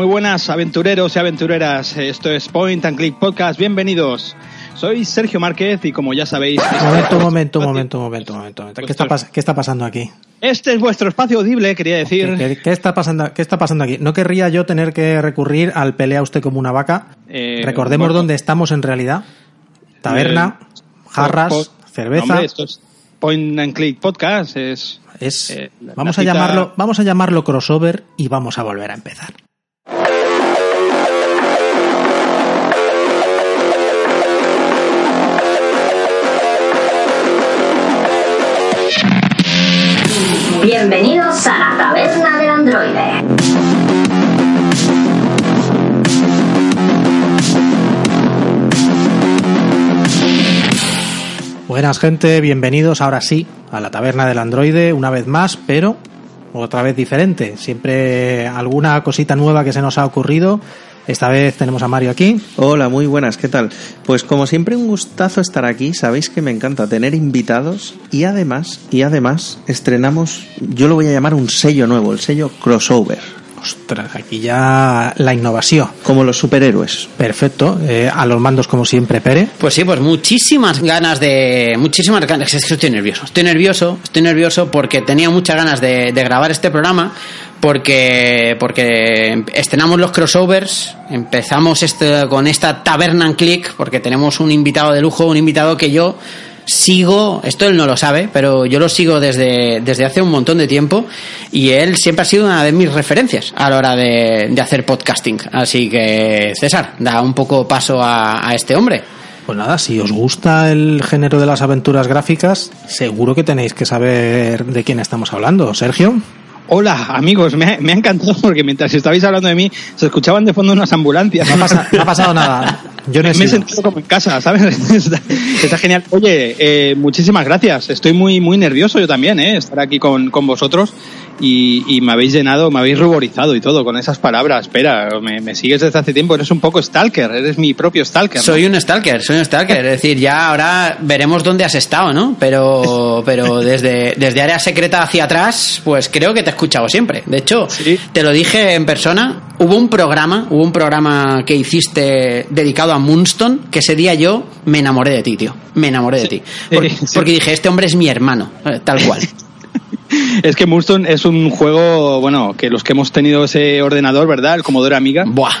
Muy buenas aventureros y aventureras, esto es Point and Click Podcast, bienvenidos. Soy Sergio Márquez y como ya sabéis... Momento, momento, momento, momento, momento, momento. ¿Qué está, ¿Qué está pasando aquí? Este es vuestro espacio audible, quería decir. ¿Qué, está pasando, ¿Qué está pasando aquí? No querría yo tener que recurrir al pelea usted como una vaca. Eh, Recordemos dónde estamos en realidad. Taberna, eh, jarras, cerveza. esto es Point and Click Podcast, es... es eh, vamos, a llamarlo, vamos a llamarlo crossover y vamos a volver a empezar. Bienvenidos a la taberna del androide. Buenas gente, bienvenidos ahora sí a la taberna del androide una vez más, pero otra vez diferente. Siempre alguna cosita nueva que se nos ha ocurrido esta vez tenemos a Mario aquí. Hola, muy buenas, ¿qué tal? Pues como siempre un gustazo estar aquí, sabéis que me encanta tener invitados y además, y además estrenamos, yo lo voy a llamar un sello nuevo, el sello crossover. Ostras, aquí ya la innovación. Como los superhéroes. Perfecto. Eh, a los mandos, como siempre, Pere. Pues sí, pues muchísimas ganas de. Muchísimas ganas. Estoy nervioso. Estoy nervioso. Estoy nervioso porque tenía muchas ganas de, de grabar este programa porque, porque estrenamos los crossovers, empezamos este, con esta Taberna en Click, porque tenemos un invitado de lujo, un invitado que yo sigo, esto él no lo sabe, pero yo lo sigo desde, desde hace un montón de tiempo y él siempre ha sido una de mis referencias a la hora de, hacer podcasting. Así que, César, da un poco paso a este hombre. Pues nada, si os gusta el género de las aventuras gráficas, seguro que tenéis que saber de quién estamos hablando. Sergio. Hola, amigos, me ha, encantado porque mientras estabais hablando de mí se escuchaban de fondo unas ambulancias. No, ha pasado nada. Yo me he sentido como en casa, ¿sabes? Está, genial. Oye, eh, muchísimas gracias. Estoy muy, muy nervioso yo también, ¿eh? Estar aquí con, con vosotros y, me habéis llenado, me habéis ruborizado y todo con esas palabras. Espera, me, sigues desde hace tiempo, eres un poco stalker, eres mi propio stalker. Soy un stalker, soy un stalker. es decir, ya ahora veremos dónde has estado, ¿no? Pero, pero desde, desde área secreta hacia atrás, pues creo que te he escuchado siempre. De hecho, te lo dije en persona, hubo un programa, hubo un programa que hiciste dedicado a Moonstone, que ese día yo me enamoré de ti, tío. Me enamoré de ti. porque dije, este hombre es mi hermano, eh, tal cual. es que Moonstone es un juego, bueno, que los que hemos tenido ese ordenador, ¿verdad? El Commodore Amiga. Buah.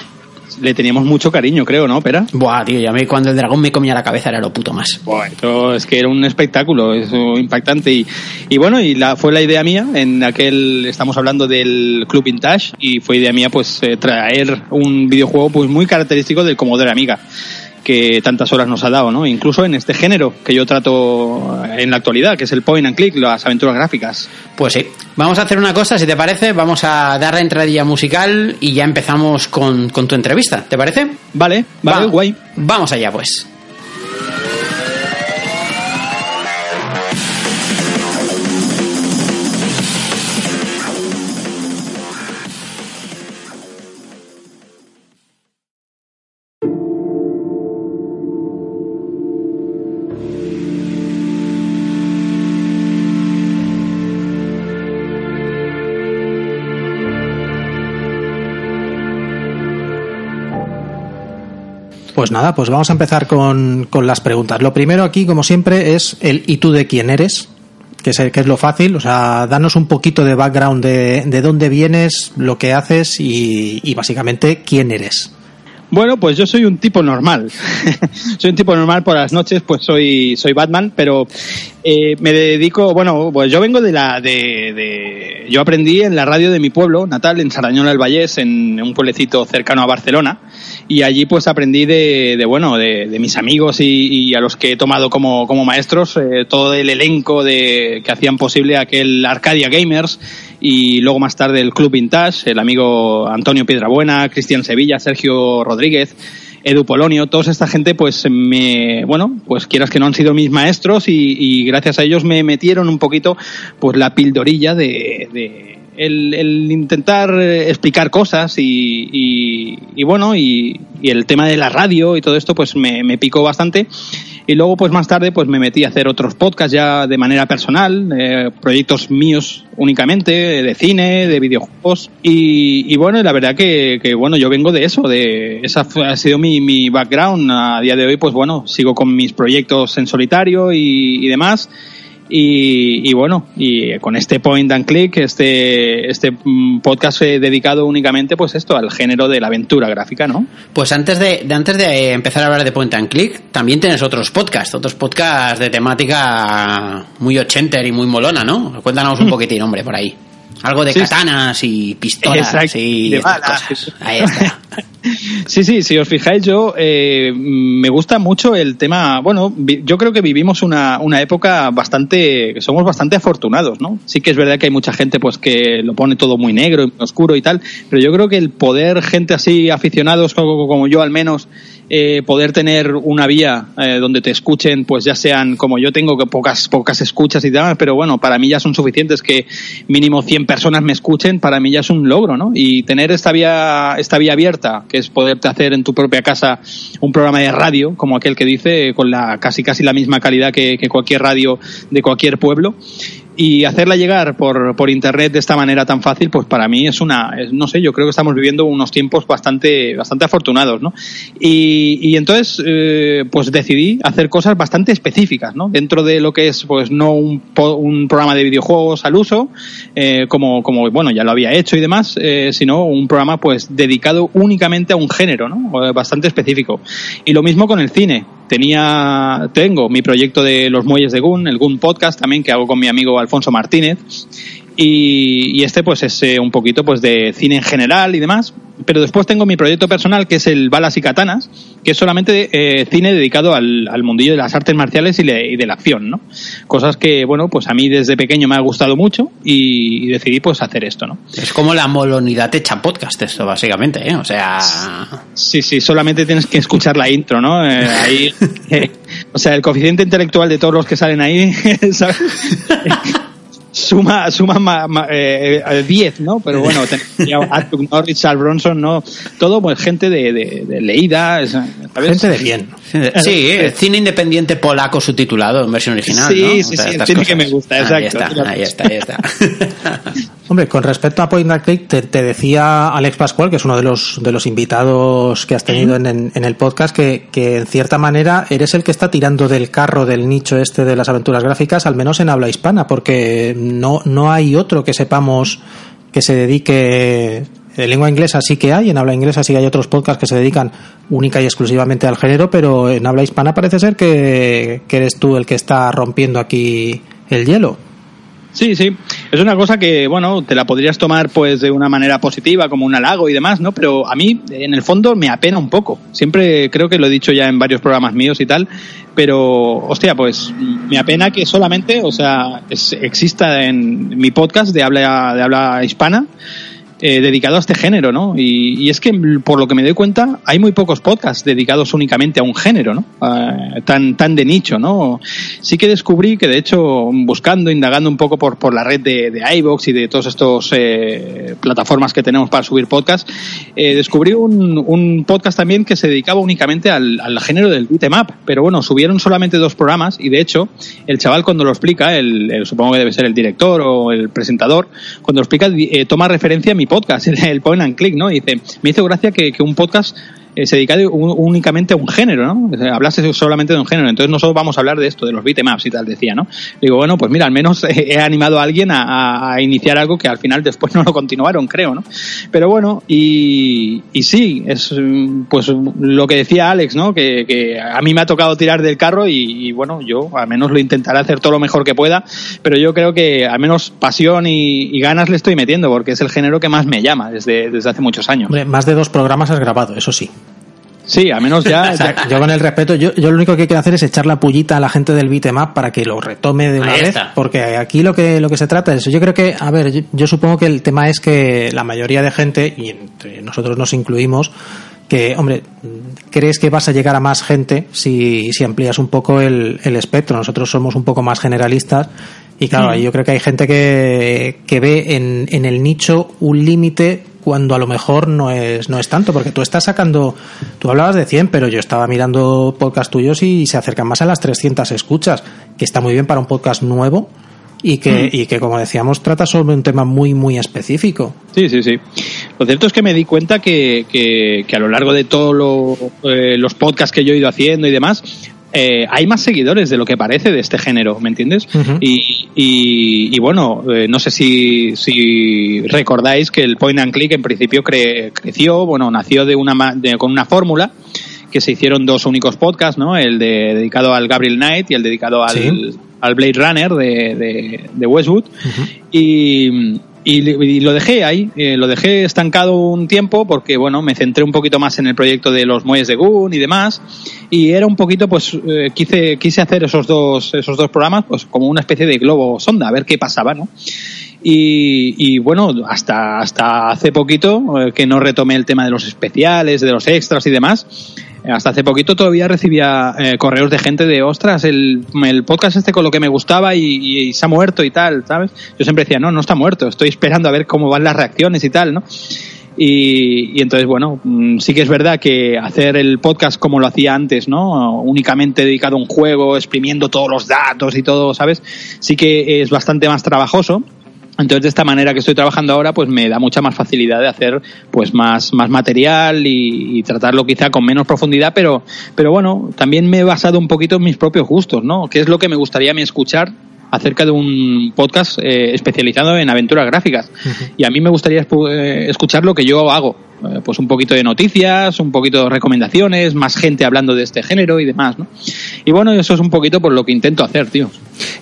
Le teníamos mucho cariño, creo, ¿no, Pera? Buah, tío, ya me, cuando el dragón me comía la cabeza era lo puto más. Buah, es que era un espectáculo, eso impactante. Y, y bueno, y la, fue la idea mía, en aquel, estamos hablando del Club Vintage, y fue idea mía, pues, eh, traer un videojuego, pues, muy característico del Commodore Amiga que tantas horas nos ha dado, ¿no? Incluso en este género que yo trato en la actualidad, que es el point and click, las aventuras gráficas. Pues sí. Vamos a hacer una cosa, si te parece, vamos a dar la entradilla musical y ya empezamos con, tu entrevista, ¿te parece? Vale, vale, guay. Vamos allá, pues. Pues nada, pues vamos a empezar con, las preguntas. Lo primero aquí, como siempre, es el ¿y tú de quién eres? Que es, que es lo fácil, o sea, danos un poquito de background de, de dónde vienes, lo que haces y, y básicamente quién eres. Bueno, pues yo soy un tipo normal. soy un tipo normal por las noches, pues soy, soy Batman, pero eh, me dedico, bueno, pues yo vengo de la, de, de, yo aprendí en la radio de mi pueblo natal, en Sardañola del Vallés, en un pueblecito cercano a Barcelona, y allí pues aprendí de, de bueno, de, de, mis amigos y, y, a los que he tomado como, como maestros, eh, todo el elenco de, que hacían posible aquel Arcadia Gamers, y luego más tarde el Club Vintage, el amigo Antonio Piedrabuena, Cristian Sevilla, Sergio Rodríguez, Edu Polonio, toda esta gente, pues me, bueno, pues quieras que no han sido mis maestros y, gracias a ellos me metieron un poquito, pues la pildorilla de, el, intentar explicar cosas y, y, bueno, y y el tema de la radio y todo esto pues me, me picó bastante y luego, pues más tarde, pues me metí a hacer otros podcasts ya de manera personal, eh, proyectos míos únicamente, de cine, de videojuegos. Y, bueno, la verdad que, bueno, yo vengo de eso, de esa ha sido mi, mi background. A día de hoy, pues bueno, sigo con mis proyectos en solitario y demás. Y, y, bueno, y con este point and click, este, este mm, podcast dedicado únicamente pues esto, al género de la aventura gráfica, ¿no? Pues antes de, de, antes de empezar a hablar de point and click, también tienes otros podcasts, otros podcasts de temática muy ochenter y muy molona, ¿no? Cuéntanos un poquitín, hombre, por ahí. Algo de sí, katanas y pistolas Exacto. y de balas. Cosas. Ahí está. Sí, sí, si os fijáis, yo eh, me gusta mucho el tema. Bueno, yo creo que vivimos una, una época bastante. somos bastante afortunados, ¿no? Sí que es verdad que hay mucha gente pues que lo pone todo muy negro y oscuro y tal, pero yo creo que el poder, gente así, aficionados como, como yo al menos, eh, poder tener una vía eh, donde te escuchen, pues ya sean como yo tengo, que pocas, pocas escuchas y demás, pero bueno, para mí ya son suficientes que mínimo 100 personas me escuchen, para mí ya es un logro, ¿no? Y tener esta vía, esta vía abierta, que es poderte hacer en tu propia casa un programa de radio, como aquel que dice, con la casi casi la misma calidad que, que cualquier radio de cualquier pueblo y hacerla llegar por, por internet de esta manera tan fácil, pues para mí es una, es, no sé, yo creo que estamos viviendo unos tiempos bastante, bastante afortunados, ¿no? Y, y entonces, eh, pues decidí hacer cosas bastante específicas, ¿no? Dentro de lo que es, pues no un, un programa de videojuegos al uso, eh, como, como, bueno, ya lo había hecho y demás, eh, sino un programa, pues, dedicado únicamente a un género, ¿no? Bastante específico. Y lo mismo con el cine. Tenía, tengo mi proyecto de los muelles de Gun, el Gun Podcast también, que hago con mi amigo Alfonso Martínez. Y, y, este pues es eh, un poquito pues de cine en general y demás pero después tengo mi proyecto personal que es el Balas y Katanas que es solamente eh, cine dedicado al, al, mundillo de las artes marciales y, le, y, de la acción no cosas que bueno pues a mí desde pequeño me ha gustado mucho y, y decidí pues hacer esto no es como la molonidad hecha podcast esto básicamente ¿eh? o sea sí sí solamente tienes que escuchar la intro no eh, ahí eh, o sea el coeficiente intelectual de todos los que salen ahí ¿sabes? suma suma ma, ma, eh, 10, ¿no? Pero bueno, Arthur Norris, Charles Bronson, ¿no? Todo, pues gente de, de, de leída, ¿sabes? Gente de bien. Sí, eh, cine independiente polaco subtitulado en versión original, sí, ¿no? Sí, sí, sí, el cine que me gusta, exacto. Ahí está, ahí está, ahí está. Hombre, con respecto a Point and Click, te, te, decía Alex Pascual, que es uno de los, de los invitados que has tenido en, en, en, el podcast, que, que en cierta manera eres el que está tirando del carro del nicho este de las aventuras gráficas, al menos en habla hispana, porque no, no hay otro que sepamos que se dedique en lengua inglesa sí que hay, en habla inglesa sí que hay otros podcasts que se dedican única y exclusivamente al género, pero en habla hispana parece ser que, que eres tú el que está rompiendo aquí el hielo. Sí, sí. Es una cosa que, bueno, te la podrías tomar pues de una manera positiva, como un halago y demás, ¿no? Pero a mí, en el fondo, me apena un poco. Siempre creo que lo he dicho ya en varios programas míos y tal, pero, hostia, pues me apena que solamente, o sea, es, exista en mi podcast de habla, de habla hispana, eh, dedicado a este género, ¿no? Y, y, es que por lo que me doy cuenta hay muy pocos podcasts dedicados únicamente a un género, ¿no? Uh, tan tan de nicho, ¿no? Sí que descubrí que de hecho buscando, indagando un poco por por la red de, de y de todos estos eh, plataformas que tenemos para subir podcasts, eh, descubrí un, un, podcast también que se dedicaba únicamente al, al género del beat'em pero bueno subieron solamente dos programas y de hecho el chaval cuando lo explica, el, el supongo que debe ser el director o el presentador, cuando lo explica eh, toma referencia a mi podcast, el, point and click, ¿no? Y dice, me hizo gracia que, que un podcast eh, se dedica únicamente a un género, ¿no? Hablase solamente de un género. Entonces nosotros vamos a hablar de esto, de los beatemaps y tal, decía, ¿no? Digo, bueno, pues mira, al menos he animado a alguien a, iniciar algo que al final después no lo continuaron, creo, ¿no? Pero bueno, y, y sí, es pues lo que decía Alex, ¿no? Que, a mí me ha tocado tirar del carro y, bueno, yo al menos lo intentaré hacer todo lo mejor que pueda, pero yo creo que al menos pasión y, ganas le estoy metiendo porque es el género que más me llama desde, desde hace muchos años. Más de dos programas has grabado, eso sí. Sí, a menos ya, ya, Yo con el respeto, yo, yo lo único que quiero hacer es echar la pullita a la gente del beatmap para que lo retome de una Ahí vez, está. porque aquí lo que lo que se trata es, yo creo que, a ver, yo, yo, supongo que el tema es que la mayoría de gente, y entre nosotros nos incluimos, que, hombre, crees que vas a llegar a más gente si, si amplías un poco el, el espectro. Nosotros somos un poco más generalistas y claro, yo creo que hay gente que, que ve en, en el nicho un límite cuando a lo mejor no es, no es tanto, porque tú estás sacando, tú hablabas de 100, pero yo estaba mirando podcast tuyos y se acercan más a las 300 escuchas, que está muy bien para un podcast nuevo y que, y que como decíamos, trata sobre un tema muy, muy específico. Sí, sí, sí. Lo cierto es que me di cuenta que, que, que a lo largo de todos lo, eh, los podcasts que yo he ido haciendo y demás, eh, hay más seguidores de lo que parece de este género, ¿me entiendes? Y, y, y bueno, eh, no sé si, si recordáis que el Point and Click en principio cre- creció, bueno, nació de una, de- con una fórmula que se hicieron dos únicos podcasts, ¿no? El de, dedicado al Gabriel Knight y el dedicado al, Sí. al Blade Runner de, de, de Westwood. Y, y, lo dejé ahí, eh, lo dejé estancado un tiempo porque, bueno, me centré un poquito más en el proyecto de los muelles de Goon y demás. Y era un poquito, pues, eh, quise, quise hacer esos dos, esos dos programas, pues, como una especie de globo sonda, a ver qué pasaba, ¿no? Y, y bueno, hasta, hasta hace poquito eh, que no retomé el tema de los especiales, de los extras y demás. Hasta hace poquito todavía recibía eh, correos de gente de, ostras, el, el podcast este con lo que me gustaba y, y se ha muerto y tal, ¿sabes? Yo siempre decía, no, no está muerto, estoy esperando a ver cómo van las reacciones y tal, ¿no? Y, y entonces, bueno, mm, sí que es verdad que hacer el podcast como lo hacía antes, ¿no? Únicamente dedicado a un juego, exprimiendo todos los datos y todo, ¿sabes? Sí que es bastante más trabajoso. Entonces, de esta manera que estoy trabajando ahora, pues me da mucha más facilidad de hacer pues más, más material y, y tratarlo quizá con menos profundidad, pero, pero bueno, también me he basado un poquito en mis propios gustos, ¿no? ¿Qué es lo que me gustaría a mí escuchar acerca de un podcast eh, especializado en aventuras gráficas? Y a mí me gustaría eh, escuchar lo que yo hago. Eh, pues un poquito de noticias, un poquito de recomendaciones, más gente hablando de este género y demás, ¿no? Y bueno, eso es un poquito por lo que intento hacer, tío.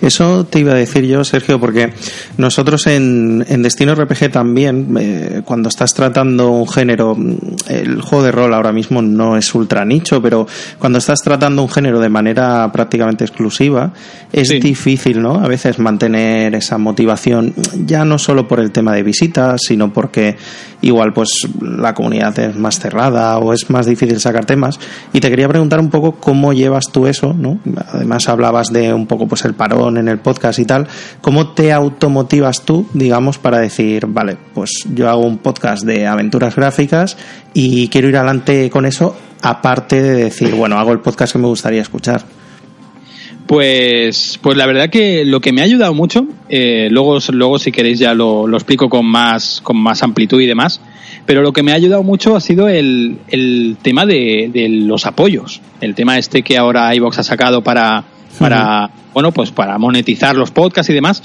Eso te iba a decir yo, Sergio, porque nosotros en, en Destino RPG también, eh, cuando estás tratando un género, mm, el juego de rol ahora mismo no es ultra nicho, pero cuando estás tratando un género de manera prácticamente exclusiva, es Sí. difícil, ¿no? A veces mantener esa motivación, ya no solo por el tema de visitas, sino porque igual pues la comunidad es más cerrada o es más difícil sacar temas. Y te quería preguntar un poco cómo llevas tú eso, ¿no? Además hablabas de un poco pues el parón en el podcast y tal. ¿Cómo te automotivas tú, digamos, para decir, vale, pues yo hago un podcast de aventuras gráficas y quiero ir adelante con eso, aparte de decir, bueno, hago el podcast que me gustaría escuchar? Pues, pues la verdad que lo que me ha ayudado mucho, eh, luego, luego si queréis ya lo, lo explico con más, con más amplitud y demás, pero lo que me ha ayudado mucho ha sido el, el tema de, de los apoyos, el tema este que ahora iVox ha sacado para, para bueno pues para monetizar los podcasts y demás.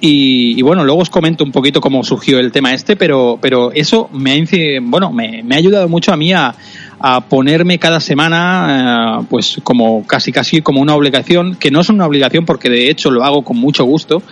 Y, y bueno luego os comento un poquito cómo surgió el tema este pero pero eso me ha bueno me, me ha ayudado mucho a mí a, a ponerme cada semana eh, pues como casi casi como una obligación que no es una obligación porque de hecho lo hago con mucho gusto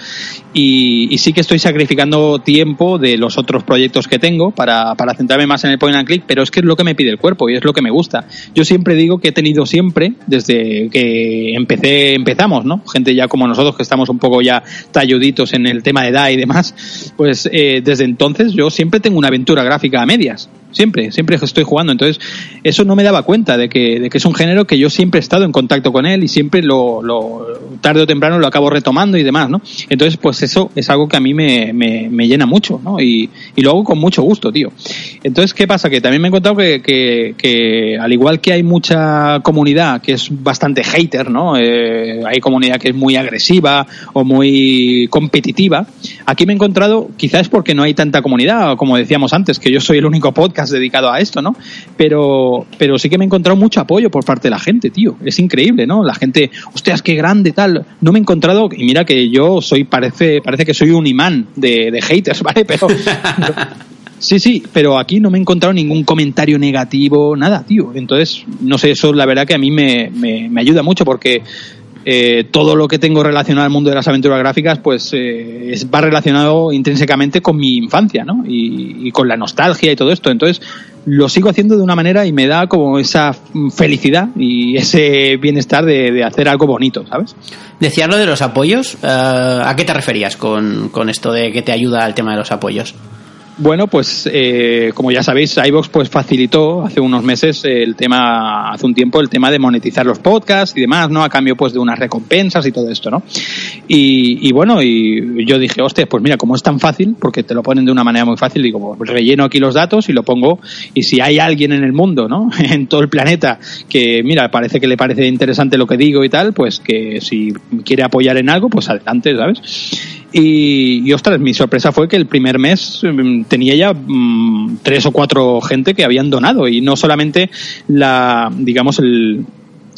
y, y sí que estoy sacrificando tiempo de los otros proyectos que tengo para, para centrarme más en el point and click pero es que es lo que me pide el cuerpo y es lo que me gusta yo siempre digo que he tenido siempre desde que empecé empezamos no gente ya como nosotros que estamos un poco ya talluditos en el tema de edad y demás pues eh, desde entonces yo siempre tengo una aventura gráfica a medias siempre, siempre estoy jugando. Entonces, eso no me daba cuenta de que, de que es un género que yo siempre he estado en contacto con él y siempre lo, lo tarde o temprano lo acabo retomando y demás, ¿no? Entonces, pues eso es algo que a mí me, me, me llena mucho, ¿no? Y, y lo hago con mucho gusto, tío. Entonces, ¿qué pasa? Que también me he encontrado que, que, que al igual que hay mucha comunidad que es bastante hater, ¿no? Eh, hay comunidad que es muy agresiva o muy competitiva. Aquí me he encontrado, quizás porque no hay tanta comunidad, como decíamos antes, que yo soy el único podcast dedicado a esto, ¿no? Pero, pero sí que me he encontrado mucho apoyo por parte de la gente, tío. Es increíble, ¿no? La gente, hostias, qué grande, tal. No me he encontrado, y mira que yo soy, parece, parece que soy un imán de, haters, ¿vale? Pero, Sí, sí, pero aquí no me he encontrado ningún comentario negativo, nada, tío. Entonces, no sé, eso la verdad que a mí me, me, ayuda mucho porque eh, todo lo que tengo relacionado al mundo de las aventuras gráficas, pues eh, va relacionado intrínsecamente con mi infancia, ¿no? Y, con la nostalgia y todo esto. Entonces, lo sigo haciendo de una manera y me da como esa felicidad y ese bienestar de, de hacer algo bonito, ¿sabes? Decías lo de los apoyos. Uh, ¿A qué te referías con, con esto de que te ayuda al tema de los apoyos? Bueno, pues eh, como ya sabéis, iVox pues facilitó hace unos meses el tema, hace un tiempo el tema de monetizar los podcasts y demás, ¿no? A cambio pues de unas recompensas y todo esto, ¿no? Y, y bueno, y yo dije, hostia, pues mira, como es tan fácil, porque te lo ponen de una manera muy fácil, digo, pues relleno aquí los datos y lo pongo, y si hay alguien en el mundo, ¿no? En todo el planeta que, mira, parece que le parece interesante lo que digo y tal, pues que si quiere apoyar en algo, pues adelante, ¿sabes? Y, ostras, mi sorpresa fue que el primer mes mm, tenía ya mmm, tres o cuatro gente que habían donado y no solamente la, digamos, el,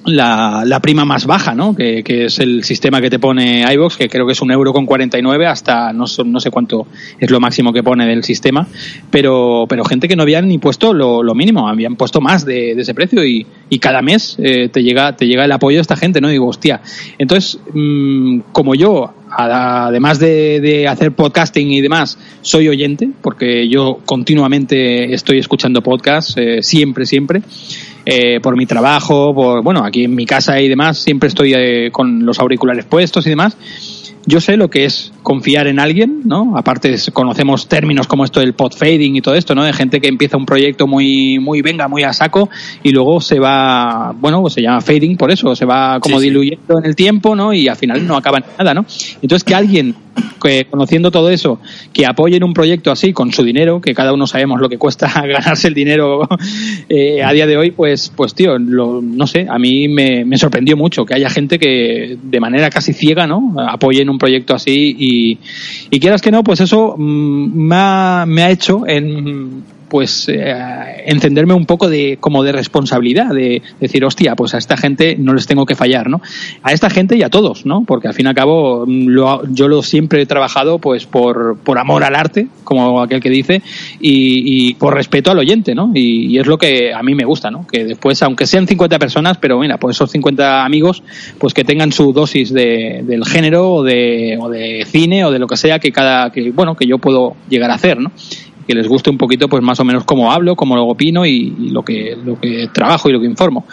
la, la, prima más baja, ¿no? Que, que, es el sistema que te pone iVox, que creo que es un euro con 49 hasta no, no sé cuánto es lo máximo que pone del sistema, pero, pero gente que no habían ni puesto lo, lo mínimo, habían puesto más de, ese precio y, y cada mes eh, te, llega, te llega el apoyo de esta gente, ¿no? Y digo, hostia. Entonces, mmm, como yo además de, de, hacer podcasting y demás, soy oyente, porque yo continuamente estoy escuchando podcasts, eh, siempre, siempre. Eh, por mi trabajo, por, bueno, aquí en mi casa y demás, siempre estoy eh, con los auriculares puestos y demás. Yo sé lo que es confiar en alguien, ¿no? Aparte conocemos términos como esto del pod fading y todo esto, ¿no? De gente que empieza un proyecto muy, muy venga, muy a saco y luego se va, bueno, pues se llama fading por eso, se va como sí, diluyendo sí. en el tiempo, ¿no? Y al final no acaba en nada, ¿no? Entonces que alguien que conociendo todo eso, que apoyen un proyecto así con su dinero, que cada uno sabemos lo que cuesta ganarse el dinero eh, a día de hoy, pues, pues tío, lo, no sé, a mí me, me, sorprendió mucho que haya gente que de manera casi ciega, ¿no? Apoyen un proyecto así y, y quieras que no, pues eso mmm, me, ha, me ha hecho en pues eh, encenderme un poco de como de responsabilidad de decir hostia pues a esta gente no les tengo que fallar no a esta gente y a todos no porque al fin y al cabo lo, yo lo siempre he trabajado pues por, por amor al arte como aquel que dice y, y por respeto al oyente no y, y, es lo que a mí me gusta no que después aunque sean 50 personas pero mira pues esos 50 amigos pues que tengan su dosis de, del género o de, o de cine o de lo que sea que cada que bueno que yo puedo llegar a hacer no que les guste un poquito pues más o menos cómo hablo, cómo lo opino y, lo que lo que trabajo y lo que informo.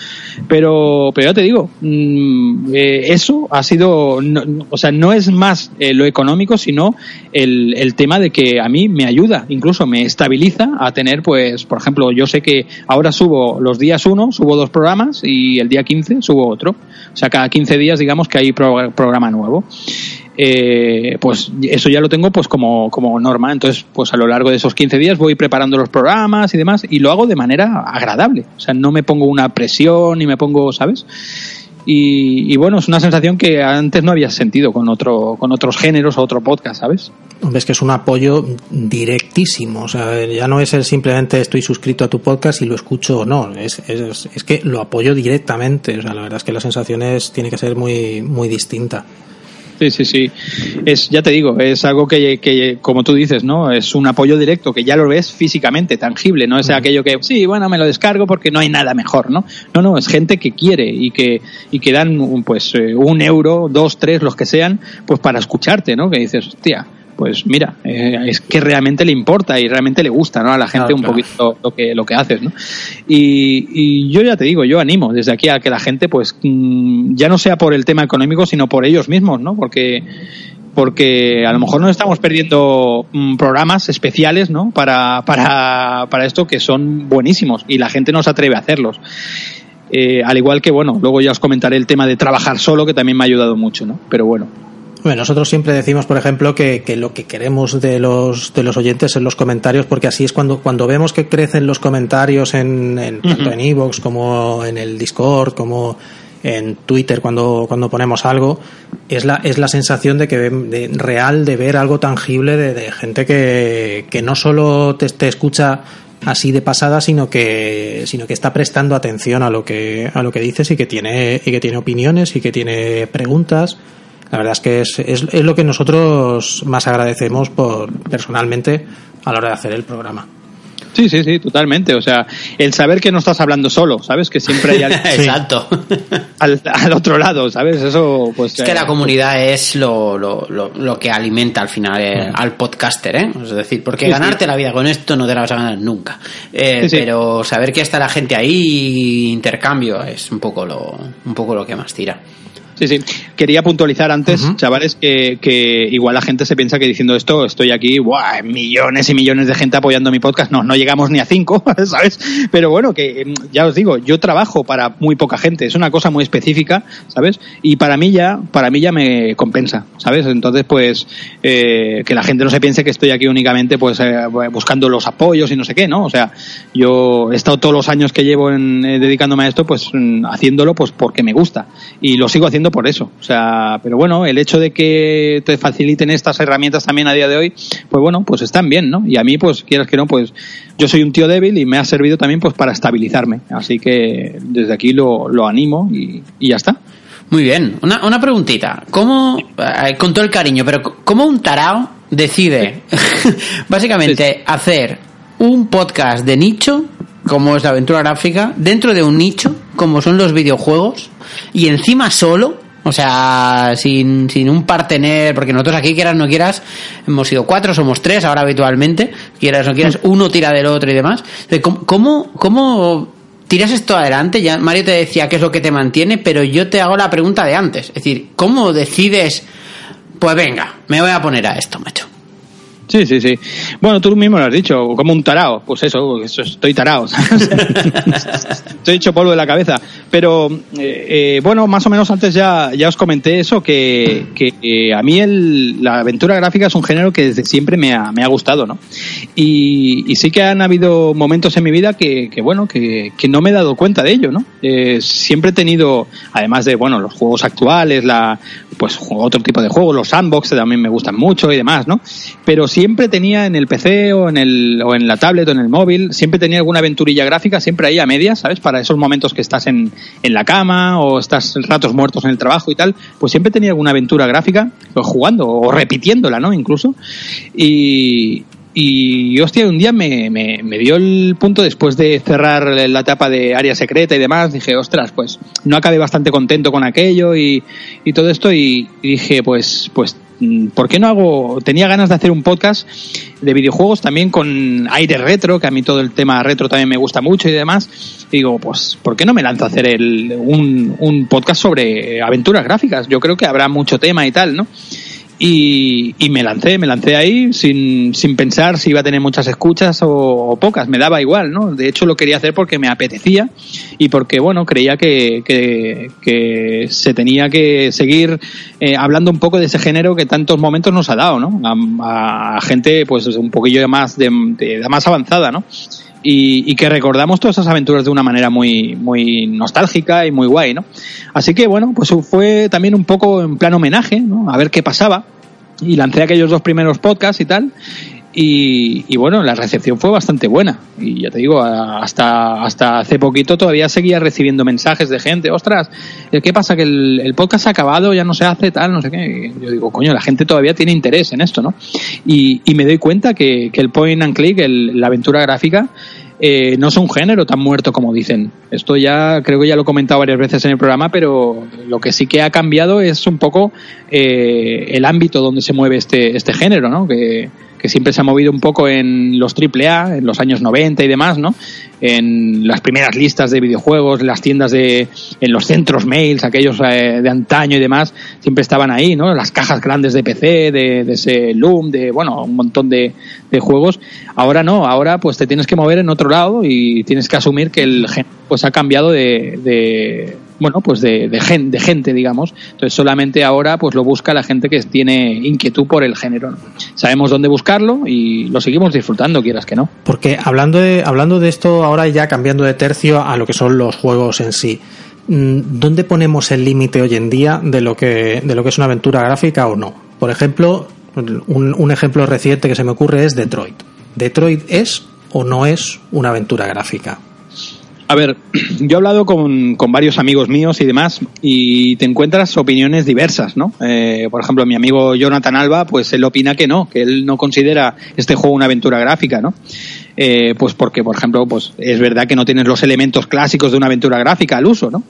Pero pero ya te digo, mmm, eh, eso ha sido no, o sea, no es más eh, lo económico, sino el, el tema de que a mí me ayuda, incluso me estabiliza a tener pues, por ejemplo, yo sé que ahora subo los días uno, subo dos programas y el día 15 subo otro. O sea, cada 15 días digamos que hay pro, programa nuevo eh, pues eso ya lo tengo pues como, como norma. Entonces, pues a lo largo de esos 15 días voy preparando los programas y demás y lo hago de manera agradable. O sea, no me pongo una presión ni me pongo, ¿sabes? Y, y, bueno, es una sensación que antes no había sentido con otro con otros géneros o otro podcast, ¿sabes? Ves que es un apoyo directísimo, o sea, ya no es el simplemente estoy suscrito a tu podcast y lo escucho o no, es, es, es que lo apoyo directamente, o sea, la verdad es que la sensación es, tiene que ser muy, muy distinta. Sí, sí, sí. Es, ya te digo, es algo que, que, como tú dices, ¿no? Es un apoyo directo, que ya lo ves físicamente, tangible, no es uh -huh. aquello que, sí, bueno, me lo descargo porque no hay nada mejor, ¿no? No, no, es gente que quiere y que, y que dan, pues, un euro, dos, tres, los que sean, pues para escucharte, ¿no? Que dices, hostia, pues mira, eh, es que realmente le importa y realmente le gusta ¿no? a la gente claro, un claro. poquito lo que, lo que haces. ¿no? Y, y, yo ya te digo, yo animo desde aquí a que la gente, pues mmm, ya no sea por el tema económico, sino por ellos mismos, ¿no? porque porque a lo mejor nos estamos perdiendo mmm, programas especiales ¿no? para, para, para esto que son buenísimos y la gente no se atreve a hacerlos. Eh, al igual que, bueno, luego ya os comentaré el tema de trabajar solo, que también me ha ayudado mucho, ¿no? Pero bueno, bueno, nosotros siempre decimos, por ejemplo, que, que, lo que queremos de los, de los oyentes en los comentarios, porque así es cuando, cuando vemos que crecen los comentarios en, en tanto uh -huh. en Evox como en el Discord, como en Twitter cuando, cuando ponemos algo, es la, es la sensación de que de, real de ver algo tangible de, de gente que, que no solo te, te escucha así de pasada, sino que, sino que está prestando atención a lo que, a lo que dices y que tiene, y que tiene opiniones y que tiene preguntas la verdad es que es, es, es, lo que nosotros más agradecemos por personalmente a la hora de hacer el programa. Sí, sí, sí, totalmente. O sea, el saber que no estás hablando solo, ¿sabes? Que siempre hay alguien Exacto. Al, al, otro lado, ¿sabes? Eso, pues. Es que eh, la comunidad es lo, lo, lo, lo, que alimenta al final eh, al podcaster, ¿eh? Es decir, porque sí, ganarte sí. la vida con esto no te la vas a ganar nunca. Eh, sí, pero saber que está la gente ahí, intercambio, es un poco lo, un poco lo que más tira. Sí, sí. Quería puntualizar antes, chavales, que, que, igual la gente se piensa que diciendo esto estoy aquí, ¡buah! millones y millones de gente apoyando mi podcast. No, no llegamos ni a cinco, ¿sabes? Pero bueno, que mm, ya os digo, yo trabajo para muy poca gente. Es una cosa muy específica, ¿sabes? Y para mí ya, para mí ya me compensa, ¿sabes? Entonces, pues, eh, que la gente no se piense que estoy aquí únicamente, pues, eh, buscando los apoyos y no sé qué, ¿no? O sea, yo he estado todos los años que llevo en, eh, dedicándome a esto, pues, mm, haciéndolo, pues, porque me gusta. Y lo sigo haciendo por eso. O sea, pero bueno, el hecho de que te faciliten estas herramientas también a día de hoy, pues bueno, pues están bien, ¿no? Y a mí, pues quieras que no, pues yo soy un tío débil y me ha servido también pues para estabilizarme. Así que desde aquí lo, lo animo y, y ya está. Muy bien. Una, una preguntita. ¿Cómo, eh, con todo el cariño, pero cómo un tarao decide básicamente hacer un podcast de nicho, como es la aventura gráfica, dentro de un nicho, como son los videojuegos, y encima solo, o sea, sin, sin un partener, porque nosotros aquí, quieras no quieras, hemos sido cuatro, somos tres ahora habitualmente, quieras no quieras, uno tira del otro y demás. ¿Cómo, cómo tiras esto adelante? Ya Mario te decía qué es lo que te mantiene, pero yo te hago la pregunta de antes. Es decir, ¿cómo decides, pues venga, me voy a poner a esto, macho? Sí, sí, sí. Bueno, tú mismo lo has dicho, como un tarao. Pues eso, eso estoy tarao. estoy hecho polvo de la cabeza. Pero, eh, eh, bueno, más o menos antes ya, ya os comenté eso, que, que eh, a mí el, la aventura gráfica es un género que desde siempre me ha, me ha gustado, ¿no? Y, y, sí que han habido momentos en mi vida que, que bueno, que, que, no me he dado cuenta de ello, ¿no? siempre he tenido, además de, bueno, los juegos actuales, la, pues otro tipo de juegos, los sandbox también me gustan mucho y demás, ¿no? Pero siempre tenía en el PC o en, el, o en la tablet o en el móvil, siempre tenía alguna aventurilla gráfica, siempre ahí a medias, ¿sabes? Para esos momentos que estás en, en la cama o estás ratos muertos en el trabajo y tal, pues siempre tenía alguna aventura gráfica pues, jugando o repitiéndola, ¿no? Incluso. Y, y hostia, un día me, me, me, dio el punto después de cerrar la etapa de área secreta y demás, dije, ostras, pues no acabé bastante contento con aquello y, y todo esto y, y, dije, pues, pues, ¿por qué no hago? Tenía ganas de hacer un podcast de videojuegos también con aire retro, que a mí todo el tema retro también me gusta mucho y demás. Y digo, pues, ¿por qué no me lanzo a hacer el, un, un podcast sobre aventuras gráficas? Yo creo que habrá mucho tema y tal, ¿no? Y, y, me lancé, me lancé ahí sin, sin pensar si iba a tener muchas escuchas o, o, pocas, me daba igual, ¿no? De hecho lo quería hacer porque me apetecía y porque, bueno, creía que, que, que se tenía que seguir eh, hablando un poco de ese género que tantos momentos nos ha dado, ¿no? A, a gente pues un poquillo más de, de más avanzada, ¿no? Y, y, que recordamos todas esas aventuras de una manera muy, muy nostálgica y muy guay, ¿no? Así que bueno, pues fue también un poco en plan homenaje, ¿no? A ver qué pasaba. Y lancé aquellos dos primeros podcasts y tal. Y, y, bueno, la recepción fue bastante buena. Y ya te digo, hasta, hasta hace poquito todavía seguía recibiendo mensajes de gente, ostras, ¿qué pasa? Que el, el, podcast ha acabado, ya no se hace tal, no sé qué. Y yo digo, coño, la gente todavía tiene interés en esto, ¿no? Y, y me doy cuenta que, que, el point and click, el, la aventura gráfica, eh, no es un género tan muerto como dicen. Esto ya creo que ya lo he comentado varias veces en el programa, pero lo que sí que ha cambiado es un poco eh, el ámbito donde se mueve este, este género, ¿no? Que, que siempre se ha movido un poco en los AAA, en los años 90 y demás, ¿no? En las primeras listas de videojuegos, las tiendas de, en los centros mails, aquellos eh, de antaño y demás, siempre estaban ahí, ¿no? Las cajas grandes de PC, de, de ese Loom, de, bueno, un montón de, de, juegos. Ahora no, ahora pues te tienes que mover en otro lado y tienes que asumir que el pues ha cambiado de, de bueno, pues de, gen, de, gente, digamos. Entonces solamente ahora pues lo busca la gente que tiene inquietud por el género. Sabemos dónde buscarlo y lo seguimos disfrutando, quieras que no. Porque hablando de, hablando de esto, ahora ya cambiando de tercio a lo que son los juegos en sí. ¿Dónde ponemos el límite hoy en día de lo que de lo que es una aventura gráfica o no? Por ejemplo, un, ejemplo reciente que se me ocurre es Detroit. ¿Detroit es o no es una aventura gráfica? A ver, yo he hablado con, con, varios amigos míos y demás y te encuentras opiniones diversas, ¿no? Eh, por ejemplo, mi amigo Jonathan Alba, pues él opina que no, que él no considera este juego una aventura gráfica, ¿no? Eh, pues porque, por ejemplo, pues es verdad que no tienes los elementos clásicos de una aventura gráfica al uso, ¿no?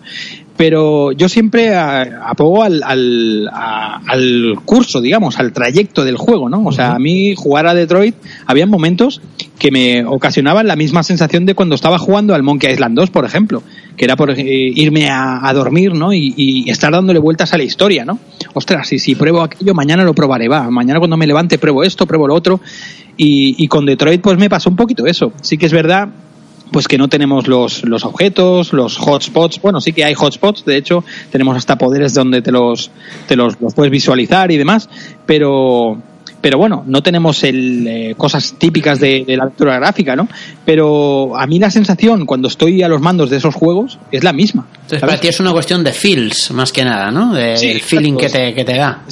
Pero yo siempre apogo al, al, a- al curso, digamos, al trayecto del juego, ¿no? O sea, a mí jugar a Detroit había momentos que me ocasionaban la misma sensación de cuando estaba jugando al Monkey Island 2, por ejemplo, que era por eh, irme a, a dormir, ¿no? Y, y estar dándole vueltas a la historia, ¿no? Ostras, y si pruebo aquello, mañana lo probaré, va, mañana cuando me levante pruebo esto, pruebo lo otro, y, y con Detroit pues me pasó un poquito eso. Sí que es verdad pues que no tenemos los, los objetos, los hotspots. Bueno, sí que hay hotspots, de hecho, tenemos hasta poderes donde te los, te los, los puedes visualizar y demás, pero, pero bueno, no tenemos el, eh, cosas típicas de, de la aventura gráfica, ¿no? Pero a mí la sensación cuando estoy a los mandos de esos juegos es la misma. Entonces, ¿sabes? para ti es una cuestión de feels, más que nada, ¿no? De, Sí, feeling que te, que te da.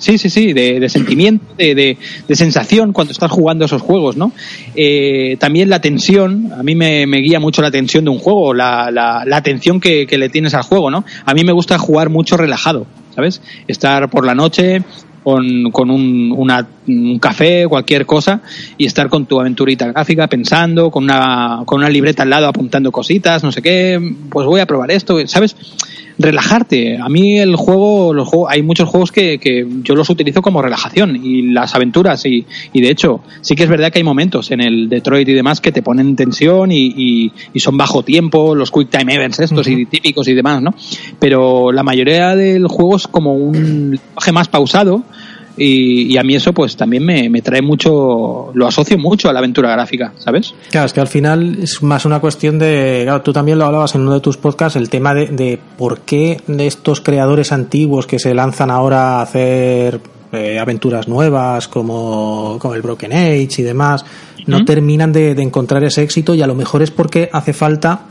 Sí, sí, sí, de, de sentimiento, de, de, de sensación cuando estás jugando esos juegos, ¿no? Eh, también la tensión, a mí me, guía mucho la tensión de un juego, la, la, la atención que, que le tienes al juego, ¿no? A mí me gusta jugar mucho relajado, ¿sabes? Estar por la noche con, con un, una- un café, cualquier cosa, y estar con tu aventurita gráfica pensando, con una, con una libreta al lado apuntando cositas, no sé qué, pues voy a probar esto, ¿sabes? Relajarte. A mí el juego, los juegos, hay muchos juegos que, que yo los utilizo como relajación y las aventuras y, y de hecho sí que es verdad que hay momentos en el Detroit y demás que te ponen en tensión y, y- y son bajo tiempo, los quick time events estos y típicos y demás, ¿no? Pero la mayoría del juego es como un lenguaje más pausado y, y a mí eso pues también me, me trae mucho, lo asocio mucho a la aventura gráfica, ¿sabes? Claro, es que al final es más una cuestión de. Claro, tú también lo hablabas en uno de tus podcasts, el tema de, de por qué de estos creadores antiguos que se lanzan ahora a hacer eh, aventuras nuevas como, como el Broken Age y demás, no terminan de, de encontrar ese éxito y a lo mejor es porque hace falta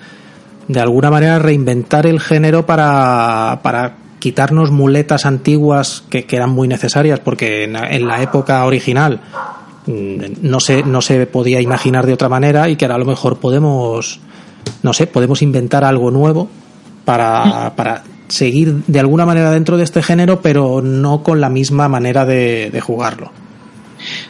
de alguna manera reinventar el género para, para quitarnos muletas antiguas que, eran muy necesarias porque en, en la época original mm, no se, no se podía imaginar de otra manera y que ahora a lo mejor podemos, no sé, podemos inventar algo nuevo para, para seguir de alguna manera dentro de este género, pero no con la misma manera de, de jugarlo.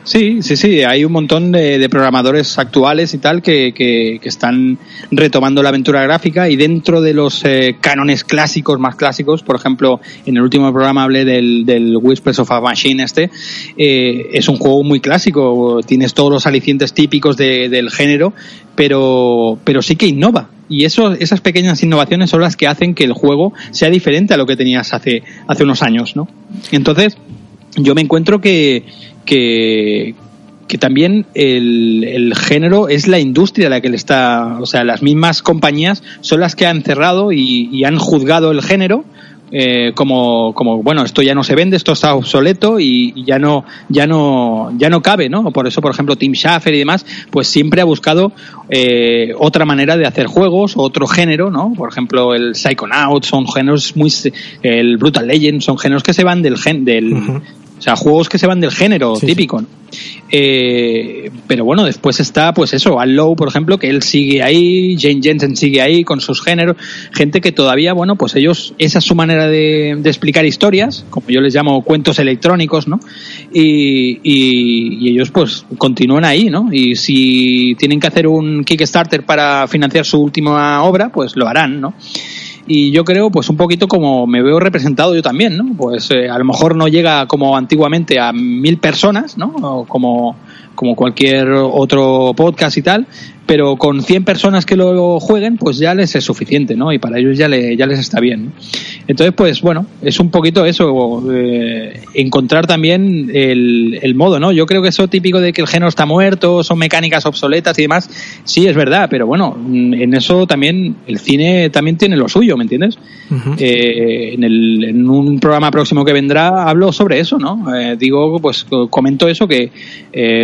Sí, sí, sí, hay un montón de, de programadores actuales y tal que, que- que están retomando la aventura gráfica y dentro de los eh, cánones clásicos, más clásicos, por ejemplo, en el último programa hablé del, Whispers of a Machine este, eh, es un juego muy clásico, tienes todos los alicientes típicos de- del género, pero, pero sí que innova. Y eso, esas pequeñas innovaciones son las que hacen que el juego sea diferente a lo que tenías hace, hace unos años, ¿no? Entonces, yo me encuentro que, que, que también el, el género es la industria la que le está, o sea, las mismas compañías son las que han cerrado y, y han juzgado el género eh, como, como bueno esto ya no se vende esto está obsoleto y, ya no ya no ya no cabe no por eso por ejemplo Tim Schafer y demás pues siempre ha buscado eh, otra manera de hacer juegos otro género no por ejemplo el Psychonauts son géneros muy se- el Brutal Legend son géneros que se van del gen del. O sea, juegos que se van del género Sí, típico. ¿no? Eh, pero bueno, después está, pues eso, Al Low, por ejemplo, que él sigue ahí, Jane Jensen sigue ahí con sus géneros, gente que todavía, bueno, pues ellos, esa es su manera de, de explicar historias, como yo les llamo cuentos electrónicos, ¿no? Y, y- y ellos, pues, continúan ahí, ¿no? Y si tienen que hacer un Kickstarter para financiar su última obra, pues lo harán, ¿no? Y yo creo pues un poquito como me veo representado yo también no pues eh, a lo mejor no llega como antiguamente a mil personas no o como como cualquier otro podcast y tal pero con 100 personas que lo jueguen pues ya les es suficiente no y para ellos ya le, ya les está bien entonces pues bueno es un poquito eso eh, encontrar también el, el modo no yo creo que eso típico de que el género está muerto son mecánicas obsoletas y demás sí es verdad pero bueno mm, en eso también el cine también tiene lo suyo ¿me entiendes? Eh, en, el, en un programa próximo que vendrá hablo sobre eso, ¿no? Eh, digo, pues comento eso que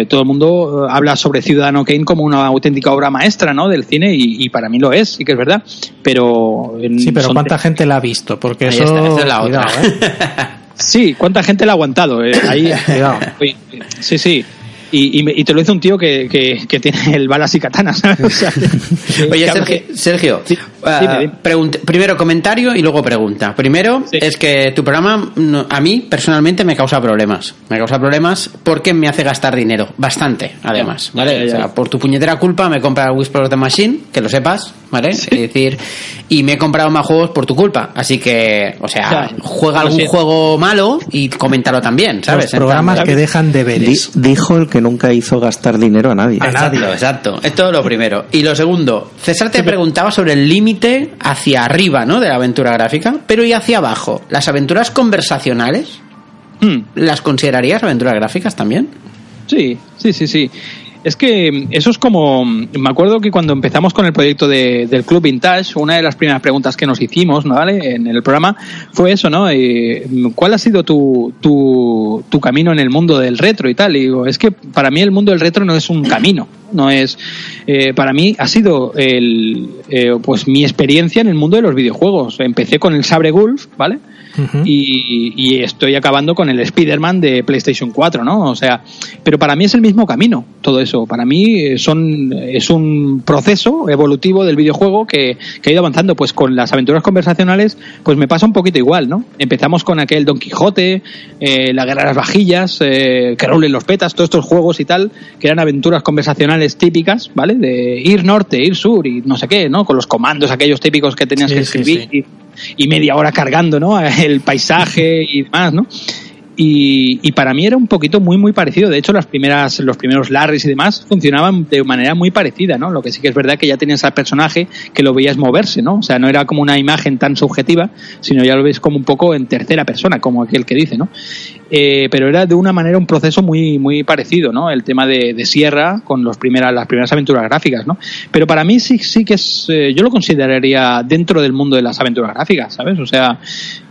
todo el mundo habla sobre Ciudadano Kane como una auténtica obra maestra, ¿no? Del cine y, y para mí lo es, sí que es verdad. Pero en- Sí, pero ¿cuánta gente la ha visto? Porque Ahí eso. está, esa es la cuidado, otra. ¿eh? Sí, ¿cuánta gente la ha aguantado? Eh, ahí, Cuidado. Sí, sí. Y, y me- y te lo dice un tío que, que, que tiene el balas y katanas, Oye, Sergio, Sergio Sí, dime, dime. pregunta- primero comentario y luego pregunta. Primero Sí. es que tu programa no- a mí personalmente me causa problemas. Me causa problemas porque me hace gastar dinero, bastante, además. ¿vale? O sea, por tu puñetera culpa me compra el Whisper of the Machine, que lo sepas, ¿vale? Es decir, y me he comprado más juegos por tu culpa. Así que, o sea, juega algún juego malo y coméntalo también, ¿sabes? Los programas que dejan deberes. Di- dijo el que nunca hizo gastar dinero a nadie. Exacto, exacto. Esto es lo primero. Y lo segundo, César te preguntaba sobre el límite hacia arriba, ¿no? De la aventura gráfica, pero y hacia abajo. ¿Las aventuras conversacionales Hmm. las considerarías aventuras gráficas también? Sí, sí, sí, sí. Es que eso es como. Me acuerdo que cuando empezamos con el proyecto de- del Club Vintage, una de las primeras preguntas que nos hicimos, ¿no? ¿vale? En el programa fue eso, ¿no? Eh, ¿Cuál ha sido tu, tu, tu camino en el mundo del retro y tal? Y digo, es que para mí el mundo del retro no es un camino, no es. eh, para mí ha sido el, eh, pues mi experiencia en el mundo de los videojuegos. Empecé con el Sabre Gulf, ¿vale? Y, y estoy acabando con el Spider-Man de PlayStation 4, ¿no? O sea, pero para mí es el mismo camino, todo eso. Para mí eh, son, es un proceso evolutivo del videojuego que, que ha ido avanzando. Pues con las aventuras conversacionales, pues me pasa un poquito igual, ¿no? Empezamos con aquel Don Quijote, eh, La Guerra de las Vajillas, eh, Que los Petas, todos estos juegos y tal, que eran aventuras conversacionales típicas, ¿vale? De ir norte, ir sur y no sé qué, ¿no? Con los comandos aquellos típicos que tenías Sí, que sí, escribir sí. y, y media hora cargando, ¿no? El paisaje y demás, ¿no? Y, y para mí era un poquito muy muy parecido. De hecho, las primeras, los primeros Larrys y demás funcionaban de manera muy parecida, ¿no? Lo que sí que es verdad que ya tenías al personaje que lo veías moverse, ¿no? O sea, no era como una imagen tan subjetiva, sino ya lo ves como un poco en tercera persona, como aquel que dice, ¿no? Eh, pero era de una manera un proceso muy muy parecido, ¿no? El tema de, de Sierra con los primeras, las primeras aventuras gráficas, ¿no? Pero para mí sí, sí que es, eh, yo lo consideraría dentro del mundo de las aventuras gráficas, ¿sabes? O sea,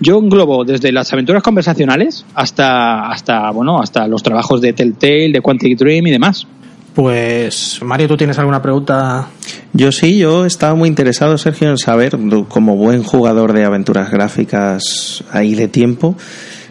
yo englobo desde las aventuras conversacionales hasta, hasta, bueno, hasta los trabajos de Telltale, de Quantic Dream y demás. Pues, Mario, ¿tú tienes alguna pregunta? Yo sí, yo estaba muy interesado, Sergio, en saber, como buen jugador de aventuras gráficas ahí de tiempo,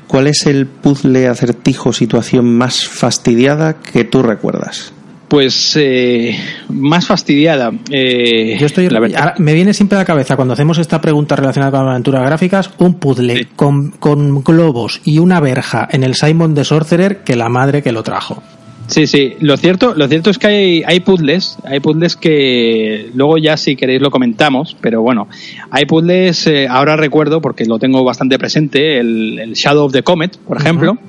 ¿cuál es el puzzle, acertijo, situación más fastidiada que tú recuerdas? Pues eh, más fastidiada. eh, Yo estoy. la verdad. me viene siempre a la cabeza cuando hacemos esta pregunta relacionada con aventuras gráficas un puzzle Sí. con, con globos y una verja en el Simon de Sorcerer que la madre que lo trajo. Sí, sí. Lo cierto, lo cierto es que hay, hay puzzles, hay puzzles que luego ya si queréis lo comentamos, pero bueno, hay puzzles, eh, ahora recuerdo, porque lo tengo bastante presente, el, el Shadow of the Comet, por ejemplo,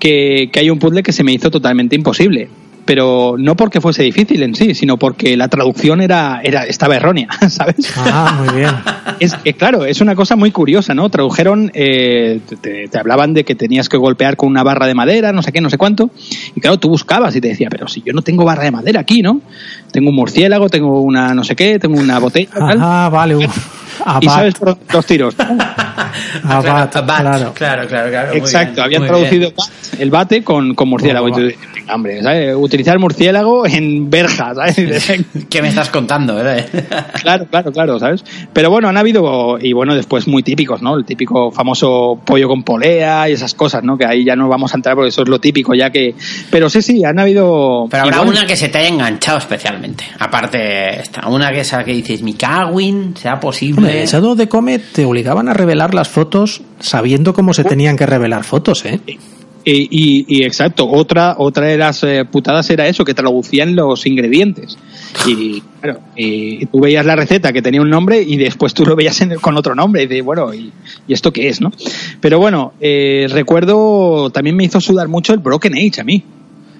que, que hay un puzzle que se me hizo totalmente imposible. Pero no porque fuese difícil en sí, sino porque la traducción era, era estaba errónea, ¿sabes? Ah, muy bien. Es que, claro, es una cosa muy curiosa, ¿no? Tradujeron, eh, te, te hablaban de que tenías que golpear con una barra de madera, no sé qué, no sé cuánto. Y claro, tú buscabas y te decía, pero si yo no tengo barra de madera aquí, ¿no? Tengo un murciélago, tengo una no sé qué, tengo una botella. Ah, vale. un- y sabes por los tiros. abad, claro. claro, claro, claro, Exacto, bien, habían traducido bat, el bate con, con murciélago. Y tú dices, "Venga, hombre, ¿sabes? Utilizar murciélago en verja, ¿sabes? ¿Qué me estás contando, verdad? Claro, claro, claro, ¿sabes? Pero bueno, han habido, y bueno, después muy típicos, ¿no? El típico famoso pollo con polea y esas cosas, ¿no? Que ahí ya no vamos a entrar porque eso es lo típico, ya que... Pero sí, sí, han habido... Pero habrá una que se te haya enganchado especialmente. Aparte, esta, una que esa que dices, mi cagüin, sea posible. Hombre, Shadow the Comet te obligaban a revelar las fotos sabiendo cómo se tenían que revelar fotos, ¿eh? Y, y- y exacto, otra otra de las eh, putadas era eso, que traducían los ingredientes. Y claro, y tú veías la receta que tenía un nombre y después tú lo veías en- con otro nombre y dices, bueno, ¿y, y esto qué es, no? Pero bueno, eh, recuerdo, también me hizo sudar mucho el Broken Age a mí.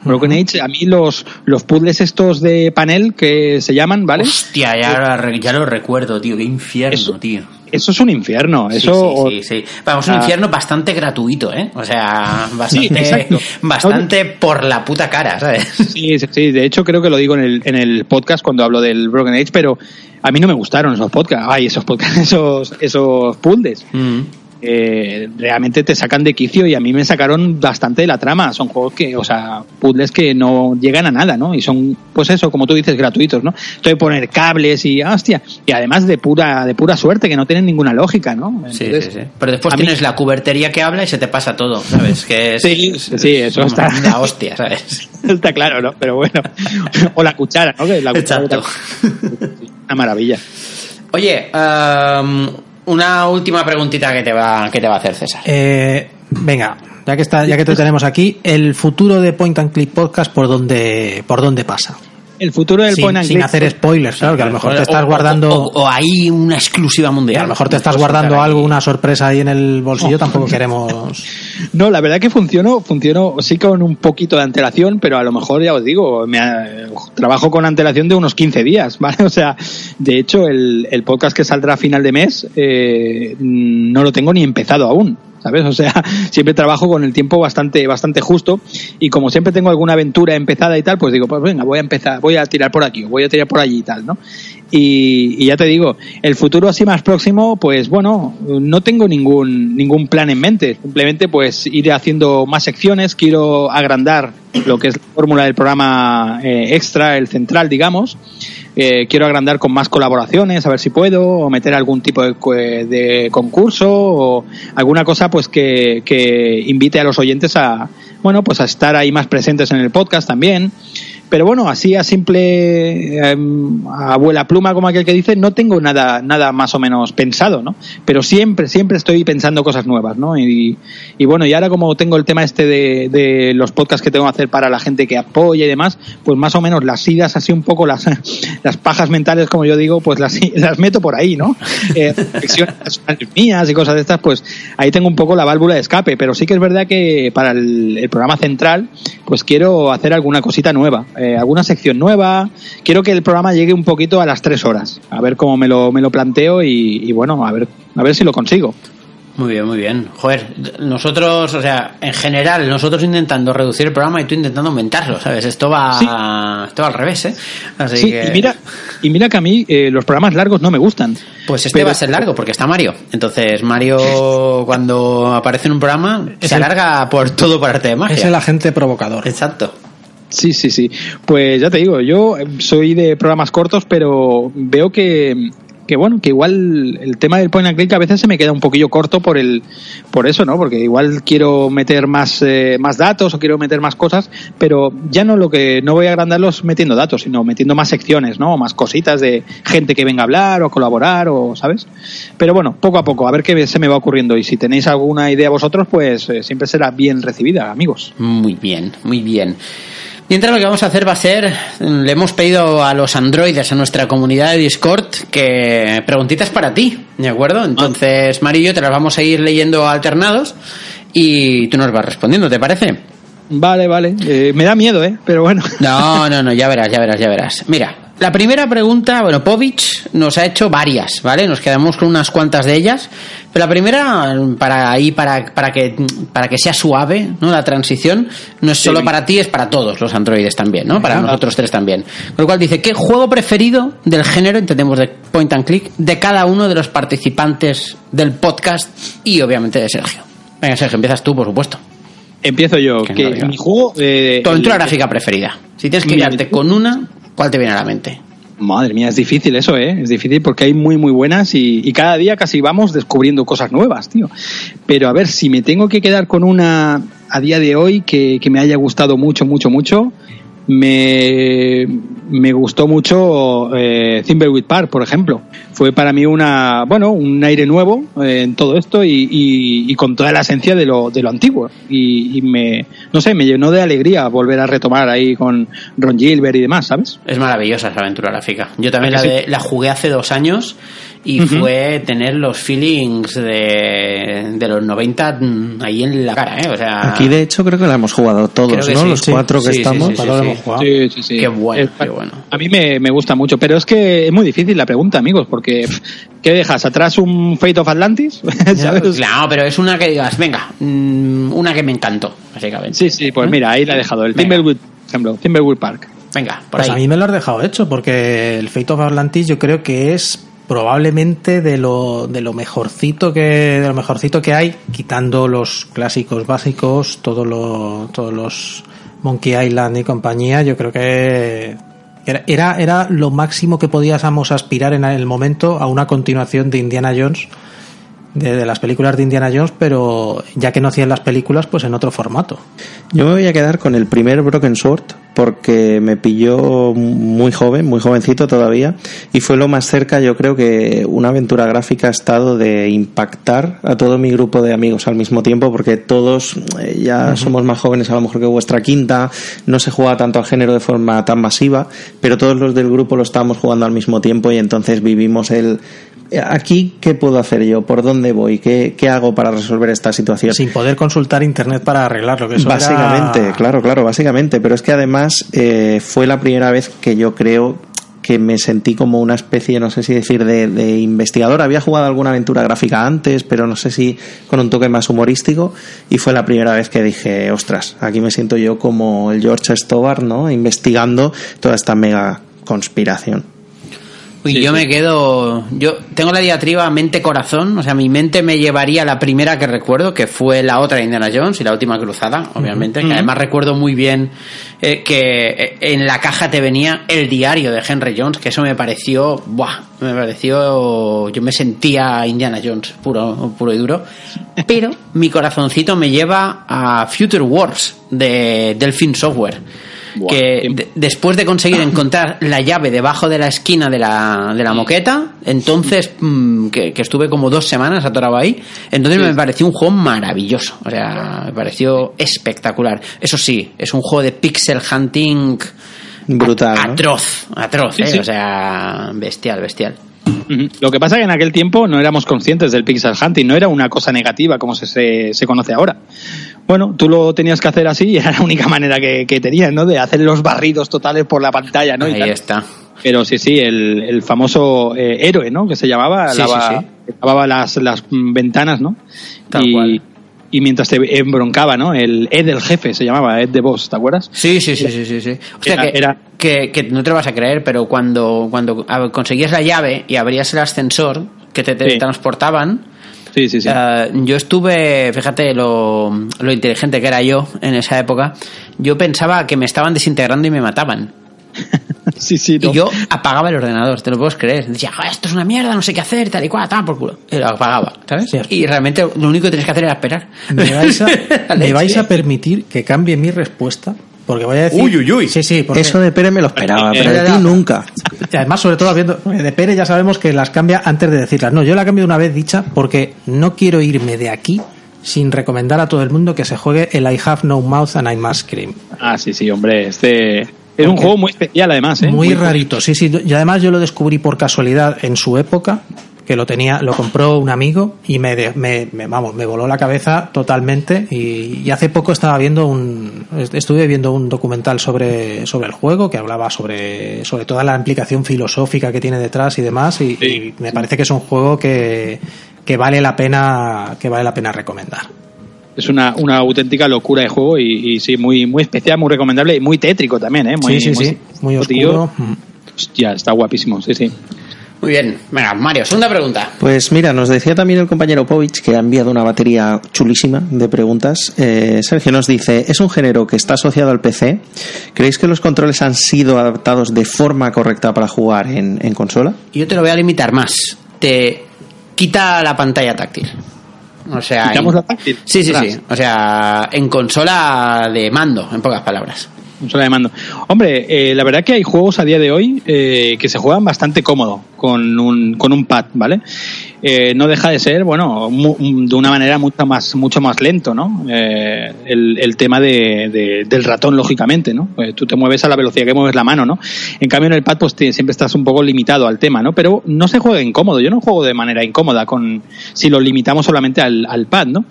Broken Age, a mí los, los puzzles estos de panel que se llaman, ¿vale? Hostia, ya, lo re- ya lo recuerdo, tío. Qué infierno, Eso- tío. Eso es un infierno. Eso, sí, sí, sí. Vamos, un infierno bastante gratuito, ¿eh? O sea, bastante, bastante por la puta cara, ¿sabes? Sí, sí, sí, de hecho creo que lo digo en el, en el podcast cuando hablo del Broken Age, pero a mí no me gustaron esos podcasts, ay, esos podcasts, esos, esos puzzles. Mm. Eh, realmente te sacan de quicio y a mí me sacaron bastante de la trama. Son juegos que, o sea, puzzles que no llegan a nada, ¿no? Y son, pues eso, como tú dices, gratuitos, ¿no? Esto de poner cables y, hostia, y además de pura, de pura suerte, que no tienen ninguna lógica, ¿no? Sí, Entonces, sí, sí. Pero después a mí- tienes la cubertería que habla y se te pasa todo, ¿sabes? Que es, Sí, sí, eso está. La hostia, ¿sabes? Está claro, ¿no? Pero bueno. o la cuchara, ¿no? Que la cuchara Exacto. Una maravilla. Oye, um, una última preguntita que te va, que te va a hacer César. Eh, venga, ya que está, ya que te tenemos aquí, el futuro de Point and Click Podcast por dónde, por dónde pasa. El futuro del sin, point and sin click- hacer spoilers, claro, que a lo mejor te estás O- guardando... O, o hay una exclusiva a mundial. lo mejor te estás puedes guardando ahí. algo, una sorpresa ahí en el bolsillo, tampoco queremos... No, la verdad que funcionó, funcionó sí con un poquito de antelación, pero a lo mejor ya os digo, me ha- trabajo con antelación de unos 15 días, ¿vale? O sea, de hecho, el, el podcast que saldrá a final de mes eh, no lo tengo ni empezado aún. ¿Sabes? O sea, siempre trabajo con el tiempo bastante, bastante justo y como siempre tengo alguna aventura empezada y tal, pues digo, pues venga, voy a empezar, voy a tirar por aquí, voy a tirar por allí y tal, ¿no? Y, ya te digo, el futuro así más próximo, pues bueno, no tengo ningún, ningún plan en mente. Simplemente pues ir haciendo más secciones, quiero agrandar lo que es la fórmula del programa eh, extra, el central, digamos. Eh, quiero agrandar con más colaboraciones, a ver si puedo, o meter algún tipo de, de concurso o alguna cosa pues que, que invite a los oyentes a, bueno, pues a estar ahí más presentes en el podcast también. Pero bueno, así a simple em, a abuela pluma, como aquel que dice, no tengo nada, nada más o menos pensado, ¿no? Pero siempre, siempre estoy pensando cosas nuevas, ¿no? Y, bueno, y ahora como tengo el tema este de, de los podcasts que tengo que hacer para la gente que apoya y demás, pues más o menos las idas así un poco, las, las pajas mentales, como yo digo, pues las, las meto por ahí, ¿no? Eh, mías y cosas de estas, pues ahí tengo un poco la válvula de escape, pero sí que es verdad que para el, el programa central, pues quiero hacer alguna cosita nueva, eh, alguna sección nueva. Quiero que el programa llegue un poquito a las tres horas, a ver cómo me lo, me lo planteo y, y bueno, a ver, a ver si lo consigo. Muy bien, muy bien. Joder, nosotros, o sea, en general, nosotros intentando reducir el programa y tú intentando aumentarlo, ¿sabes? Esto va, Sí. esto va al revés, ¿eh? Así Sí, que... y mira, y mira que a mí eh, los programas largos no me gustan. Pues este Pero- va a ser largo porque está Mario. Entonces, Mario, cuando aparece en un programa, Es se el- alarga por todo por arte de magia. Es el agente provocador. Exacto. Sí, sí, sí. Pues ya te digo, yo eh, soy de programas cortos, pero veo que, que bueno, que igual el tema del point and click a veces se me queda un poquillo corto por el, por eso, ¿no? Porque igual quiero meter más, eh, más datos o quiero meter más cosas, pero ya no lo que, no voy a agrandarlos metiendo datos, sino metiendo más secciones, ¿no? O más cositas de gente que venga a hablar o colaborar o, ¿sabes? Pero bueno, poco a poco, a ver qué se me va ocurriendo y si tenéis alguna idea vosotros, pues eh, siempre será bien recibida, amigos. Muy bien, muy bien. Mientras lo que vamos a hacer va a ser, le hemos pedido a los androides, a nuestra comunidad de Discord, que preguntitas para ti, ¿de acuerdo? Entonces, Mario y yo te las vamos a ir leyendo alternados y tú nos vas respondiendo, ¿te parece? Vale, vale. Eh, me da miedo, ¿eh? Pero bueno. No, no, no, ya verás, ya verás, ya verás. Mira, la primera pregunta, bueno, Povich nos ha hecho varias, ¿vale? Nos quedamos con unas cuantas de ellas. Pero la primera, para ahí, para, para que para que sea suave, ¿no? La transición, no es solo Sí. para ti, es para todos los androides también, ¿no? Para nosotros tres también. Con lo cual dice, ¿qué juego preferido del género, entendemos de point and click, de cada uno de los participantes del podcast y obviamente de Sergio? Venga, Sergio, empiezas tú, por supuesto. Empiezo yo. Que Que no diga. mi juego. eh, Tu aventura el- gráfica preferida. Si tienes que quedarte con una, ¿cuál te viene a la mente? Madre mía, es difícil eso, ¿eh? Es difícil porque hay muy, muy buenas y, y cada día casi vamos descubriendo cosas nuevas, tío. Pero a ver, si me tengo que quedar con una a día de hoy que, que me haya gustado mucho, mucho, mucho, me, me gustó mucho eh, Thimbleweed Park, por ejemplo. Fue para mí una, bueno, un aire nuevo eh, en todo esto y, y- y con toda la esencia de lo, de lo antiguo. Y, y me, no sé, me llenó de alegría volver a retomar ahí con Ron Gilbert y demás, ¿sabes? Es maravillosa esa aventura gráfica. Yo también ¿A la, sí? de- la jugué hace dos años y fue tener los feelings de, de los 90 mm, ahí en la cara, ¿eh? O sea, Aquí, de hecho, creo que la hemos jugado todos, ¿no? sí. Los Sí. cuatro que Sí, sí, estamos. sí. hemos jugado. Sí, sí, sí. Qué bueno, Es- qué bueno. A mí me, me gusta mucho, pero es que es muy difícil la pregunta, amigos, porque ¿qué dejas? ¿Atrás un Fate of Atlantis? ¿Sabes? Claro, pero es una que digas, venga, mm, una que me encantó, básicamente. Sí, sí, pues ¿Eh? mira, ahí la he dejado. El. Timberwood, por ejemplo, Timberwood Park. Venga, por Pues a mí me lo has dejado hecho, porque el Fate of Atlantis yo creo que es probablemente de lo, de lo mejorcito que de lo mejorcito que hay, quitando los clásicos básicos, todos los todos los Monkey Island y compañía, yo creo que era, era, era lo máximo que podíamos aspirar en el momento a una continuación de Indiana Jones, de, de las películas de Indiana Jones, pero ya que no hacían las películas, pues en otro formato. Yo me voy a quedar con el primer Broken Sword, porque me pilló muy joven, muy jovencito todavía, y fue lo más cerca, yo creo que una aventura gráfica ha estado de impactar a todo mi grupo de amigos al mismo tiempo, porque todos eh, ya somos más jóvenes a lo mejor que vuestra quinta, no se juega tanto al género de forma tan masiva, pero todos los del grupo lo estábamos jugando al mismo tiempo y entonces vivimos el aquí, ¿qué puedo hacer yo? ¿Por dónde voy? ¿Qué, qué hago para resolver esta situación? Sin poder consultar internet para arreglarlo, que eso Básicamente, claro, claro, básicamente. Pero es que además eh, fue la primera vez que yo creo que me sentí como una especie, no sé si decir, de, investigador. Había jugado alguna aventura gráfica antes, pero no sé si con un toque más humorístico. Y fue la primera vez que dije, ostras, aquí me siento yo como el George Stobar, ¿no? Investigando toda esta mega conspiración. Uy, yo me quedo. Yo tengo la diatriba mente-corazón. O sea, mi mente me llevaría a la primera que recuerdo, que fue la otra de Indiana Jones y la última cruzada, obviamente. Que además recuerdo muy bien eh, que eh, en la caja te venía el diario de Henry Jones, que eso me pareció. ¡Buah! Me pareció. Yo me sentía Indiana Jones, puro, puro y duro. Pero mi corazoncito me lleva a Future Wars de Delphine Software que de, después de conseguir encontrar la llave debajo de la esquina de la, de la moqueta, entonces mmm, que, que, estuve como dos semanas atorado ahí, entonces sí. me pareció un juego maravilloso, o sea, me pareció espectacular. Eso sí, es un juego de pixel hunting brutal, a, atroz, atroz, sí, ¿eh? o sea, bestial, bestial. Lo que pasa es que en aquel tiempo no éramos conscientes del pixel hunting, no era una cosa negativa como se, se, se conoce ahora. Bueno, tú lo tenías que hacer así y era la única manera que, que tenías, ¿no? De hacer los barridos totales por la pantalla, ¿no? Ahí está. Pero sí, sí, el, el famoso eh, héroe, ¿no? Que se llamaba, sí, lava, sí, sí. lavaba las, las ventanas, ¿no? Tal y, cual. y mientras te embroncaba, ¿no? El Ed del jefe se llamaba, Ed de Boss, ¿te acuerdas? Sí, sí, sí, sí, sí. sí. O sea, Era- que, era- que, que no te lo vas a creer, pero cuando, cuando conseguías la llave y abrías el ascensor que te, transportaban, Sí, sí, sí. eh, yo estuve, fíjate lo, lo inteligente que era yo en esa época, yo pensaba que me estaban desintegrando y me mataban. sí, sí, no. Y yo apagaba el ordenador, te lo puedes creer. Decía, "Joder, esto es una mierda, no sé qué hacer, tal y cual, tal por culo. Y lo apagaba, ¿sabes? Cierto. Y realmente lo único que tenías que hacer era esperar. ¿Me vais, a, me vais a permitir que cambie mi respuesta? Porque voy a decir. Uy, uy, uy. Sí, sí, porque. Eso de Pere me lo esperaba, pero de ti nunca. Y además, sobre todo, habiendo, de Pere ya sabemos que las cambia antes de decirlas. No, yo la cambio una vez dicha porque no quiero irme de aquí sin recomendar a todo el mundo que se juegue el I Have No Mouth and I Must Scream. Ah, sí, sí, hombre, este... Es un juego muy especial además, ¿eh? Muy rarito, sí, sí. Y además yo lo descubrí por casualidad en su época, que lo tenía, lo compró un amigo y me, me, me- vamos, me voló la cabeza totalmente. Y, y hace poco estaba viendo un, estuve viendo un documental sobre, sobre el juego que hablaba sobre, sobre toda la implicación filosófica que tiene detrás y demás. Y, Sí. y me parece que es un juego que, que vale la pena, que vale la pena recomendar. Es una, una auténtica locura de juego y, y sí, muy, muy especial, muy recomendable y muy tétrico también, ¿eh? Muy, sí, sí, sí, muy tío. oscuro. Mm. Hostia, está guapísimo, sí, sí. Muy bien. Venga, Mario, segunda pregunta. Pues mira, nos decía también el compañero Povich que ha enviado una batería chulísima de preguntas. Eh, Sergio nos dice, ¿es un género que está asociado al PC? ¿Creéis que los controles han sido adaptados de forma correcta para jugar en, en consola? Y yo te lo voy a limitar más. Te quita la pantalla táctil. O sea, ¿Quitamos en- la táctil? Sí, sí, sí. O sea, en consola de mando, en pocas palabras. De. Hombre, eh, la verdad que hay juegos a día de hoy eh, que se juegan bastante cómodo con un, con un pad, ¿vale? Eh, no deja de ser, bueno, mu- de una manera mucho más, mucho más lento, ¿no? Eh, el, el tema de, de- del ratón, lógicamente, ¿no? Pues tú te mueves a la velocidad que mueves la mano, ¿no? En cambio, en el pad, pues siempre estás un poco limitado al tema, ¿no? Pero no se juega incómodo. Yo no juego de manera incómoda con si lo limitamos solamente al, al pad, ¿no?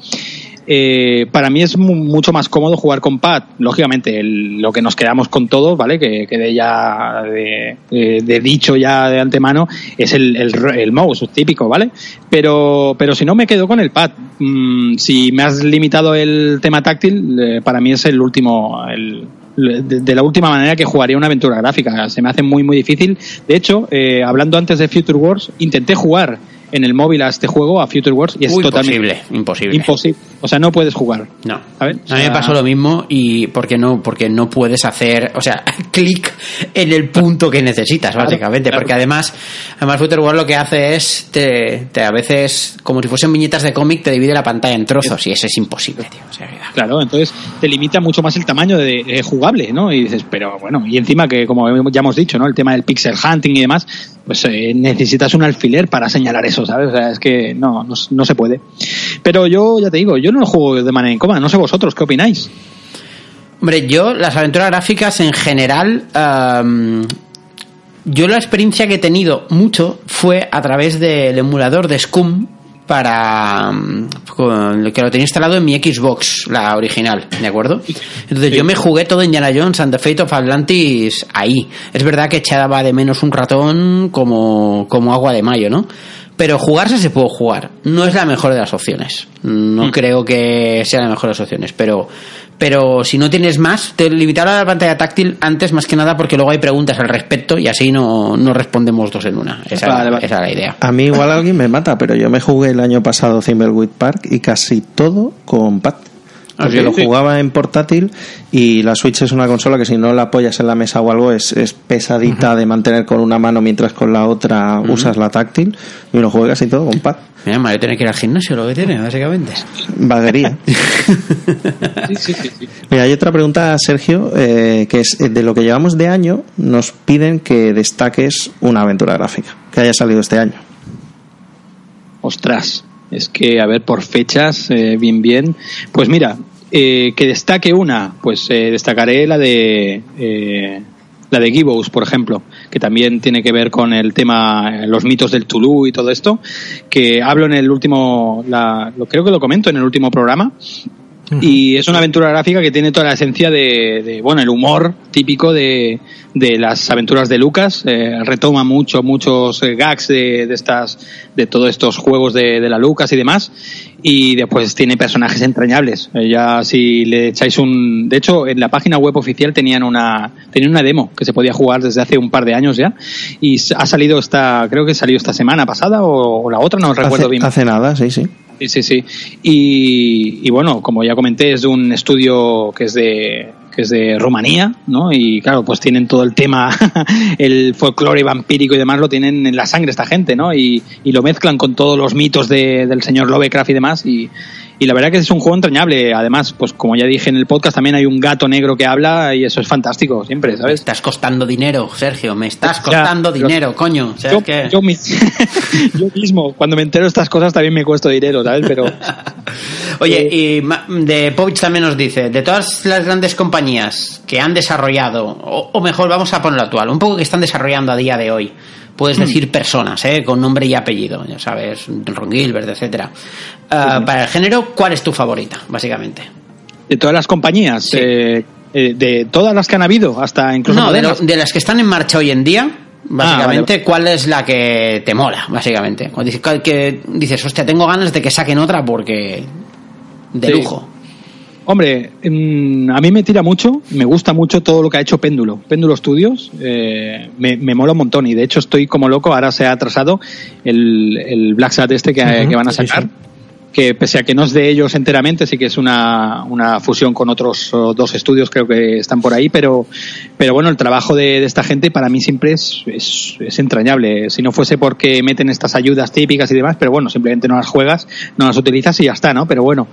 Eh, para mí es mu- mucho más cómodo jugar con pad. Lógicamente, lo que nos quedamos con todos, ¿vale? Que quede ya de, de- dicho ya de antemano, es el, el, mouse típico, ¿vale? Pero, pero si no, me quedo con el pad. Mm, si me has limitado el tema táctil, eh, para mí es el último, el, de la última manera que jugaría una aventura gráfica. Se me hace muy, muy difícil. De hecho, eh, hablando antes de Future Wars, intenté jugar en el móvil a este juego, a Future Wars, y es Uy, totalmente imposible, imposible. imposible. O sea, no puedes jugar. No. ¿sabes? O A mí me pasó lo mismo y porque no porque no puedes hacer, o sea, clic en el punto que necesitas, básicamente, claro. porque además además Future World lo que hace es te, te a veces como si fuesen viñetas de cómic te divide la pantalla en trozos y eso es imposible, tío. O sea, que- Claro, entonces te limita mucho más el tamaño de, de jugable, ¿no? Y dices, pero bueno, y encima que como ya hemos dicho, ¿no? El tema del pixel hunting y demás, pues eh, necesitas un alfiler para señalar eso, ¿sabes? O sea, es que no, no, no se puede. Pero yo, ya te digo, yo no lo juego de manera incómoda, no sé vosotros, ¿qué opináis? Hombre, yo las aventuras gráficas en general yo la experiencia que he tenido mucho fue a través del emulador de Scum para con- que lo tenía instalado en mi Xbox, la original, ¿de acuerdo? Entonces yo me jugué todo Indiana Jones and the Fate of Atlantis ahí. Es verdad que echaba de menos un ratón como, como agua de mayo, ¿no? Pero jugarse se puede jugar. No es la mejor de las opciones. No creo que sea la mejor de las opciones, pero pero si no tienes más, te limitará la pantalla táctil antes más que nada porque luego hay preguntas al respecto y así no, no respondemos dos en una. Esa, Vale, vale. esa es la idea. A mí igual alguien me mata, pero yo me jugué el año pasado Thimbleweed Park y casi todo con pad. Porque sí, lo jugaba en portátil y la Switch es una consola que si no la apoyas en la mesa o algo es, es pesadita de mantener con una mano mientras con la otra usas la táctil y me lo jugué casi todo con pad. Mira, Mario tiene que ir al gimnasio, lo que tiene, básicamente. Vaguería. Sí, sí, sí. sí. Mira, hay otra pregunta, Sergio, eh, que es eh, de lo que llevamos de año, nos piden que destaques una aventura gráfica que haya salido este año. Ostras, es que, a ver, por fechas, eh, bien, bien. Pues mira, eh, que destaque una, pues eh, destacaré la de eh, la de Gibbous, por ejemplo, que también tiene que ver con el tema, eh, los mitos del Tulu y todo esto, que hablo en el último, la, lo, creo que lo comento en el último programa, y es una aventura gráfica que tiene toda la esencia de, de, bueno, el humor típico de, de las aventuras de Lucas. Eh, retoma mucho, muchos eh, gags de, de estas, de todos estos juegos de, de la Lucas y demás. Y después tiene personajes entrañables. Eh, ya si le echáis un, de hecho, en la página web oficial tenían una, tenían una demo que se podía jugar desde hace un par de años ya. Y ha salido esta, creo que salió esta semana pasada o, o la otra, no recuerdo hace, bien. hace nada, sí, sí. Sí, sí, sí. Y, y bueno, como ya comenté, es de un estudio que es de que es de Rumanía, ¿no? Y claro, pues tienen todo el tema, el folclore vampírico y demás, lo tienen en la sangre esta gente, ¿no? Y, y lo mezclan con todos los mitos de- del señor Lovecraft y demás. Y, y la verdad que es un juego entrañable. Además, pues como ya dije en el podcast, también hay un gato negro que habla y eso es fantástico, siempre, Me ¿sabes? estás costando dinero, Sergio, me estás costando dinero, coño. Yo, es que- yo mi- yo mismo, cuando me entero de estas cosas, también me cuesto dinero, ¿sabes? Pero Oye, Eh, y de Povich también nos dice, de todas las grandes compañías que han desarrollado, o, o mejor vamos a ponerlo actual, un poco que están desarrollando a día de hoy, puedes Hmm. decir personas, ¿eh? con nombre y apellido, ya sabes, Ron Gilbert, etcétera. Ah, Para el género, ¿cuál es tu favorita, básicamente? de todas las compañías, Sí. eh, eh, de todas las que han habido, hasta incluso No, de, lo- de las que están en marcha hoy en día, básicamente, ¿cuál es la que te mola, básicamente? Cuando dices, que dices, hostia, tengo ganas de que saquen otra porque... De Sí. lujo. Hombre, mm, a mí me tira mucho, me gusta mucho todo lo que ha hecho Péndulo. Péndulo Studios eh, me, me mola un montón y de hecho estoy como loco, ahora se ha atrasado el, el Black Sat este que, Ujú, que van a sí, sacar. sí. Que pese a que no es de ellos enteramente, sí que es una, una fusión con otros dos estudios, creo que están por ahí, pero, pero bueno, el trabajo de, de esta gente para mí siempre es, es, es entrañable. Si no fuese porque meten estas ayudas típicas y demás, pero bueno, simplemente no las juegas, no las utilizas y ya está, ¿no? Pero bueno,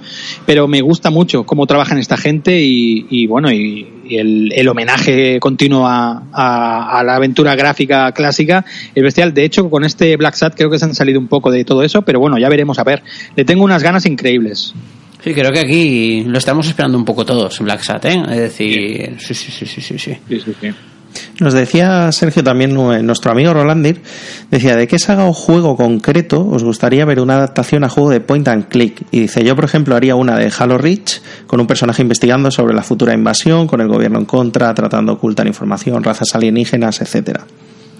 pero me gusta mucho cómo trabajan esta gente y, y bueno, y, y el, el homenaje continuo a, a, a la aventura gráfica clásica es bestial. De hecho, con este Black Sat creo que se han salido un poco de todo eso, pero bueno, ya veremos a ver. Le tengo unas ganas increíbles. Sí, creo que aquí lo estamos esperando un poco todos, Black Sat, ¿eh? Es decir, sí, sí, sí, sí, sí. sí. Sí, sí, sí. Nos decía Sergio también, eh, nuestro amigo Rolandir, decía, ¿de qué saga o juego concreto os gustaría ver una adaptación a juego de point and click? Y dice, yo por ejemplo haría una de Halo Reach, con un personaje investigando sobre la futura invasión, con el gobierno en contra, tratando de ocultar información, razas alienígenas, etcétera.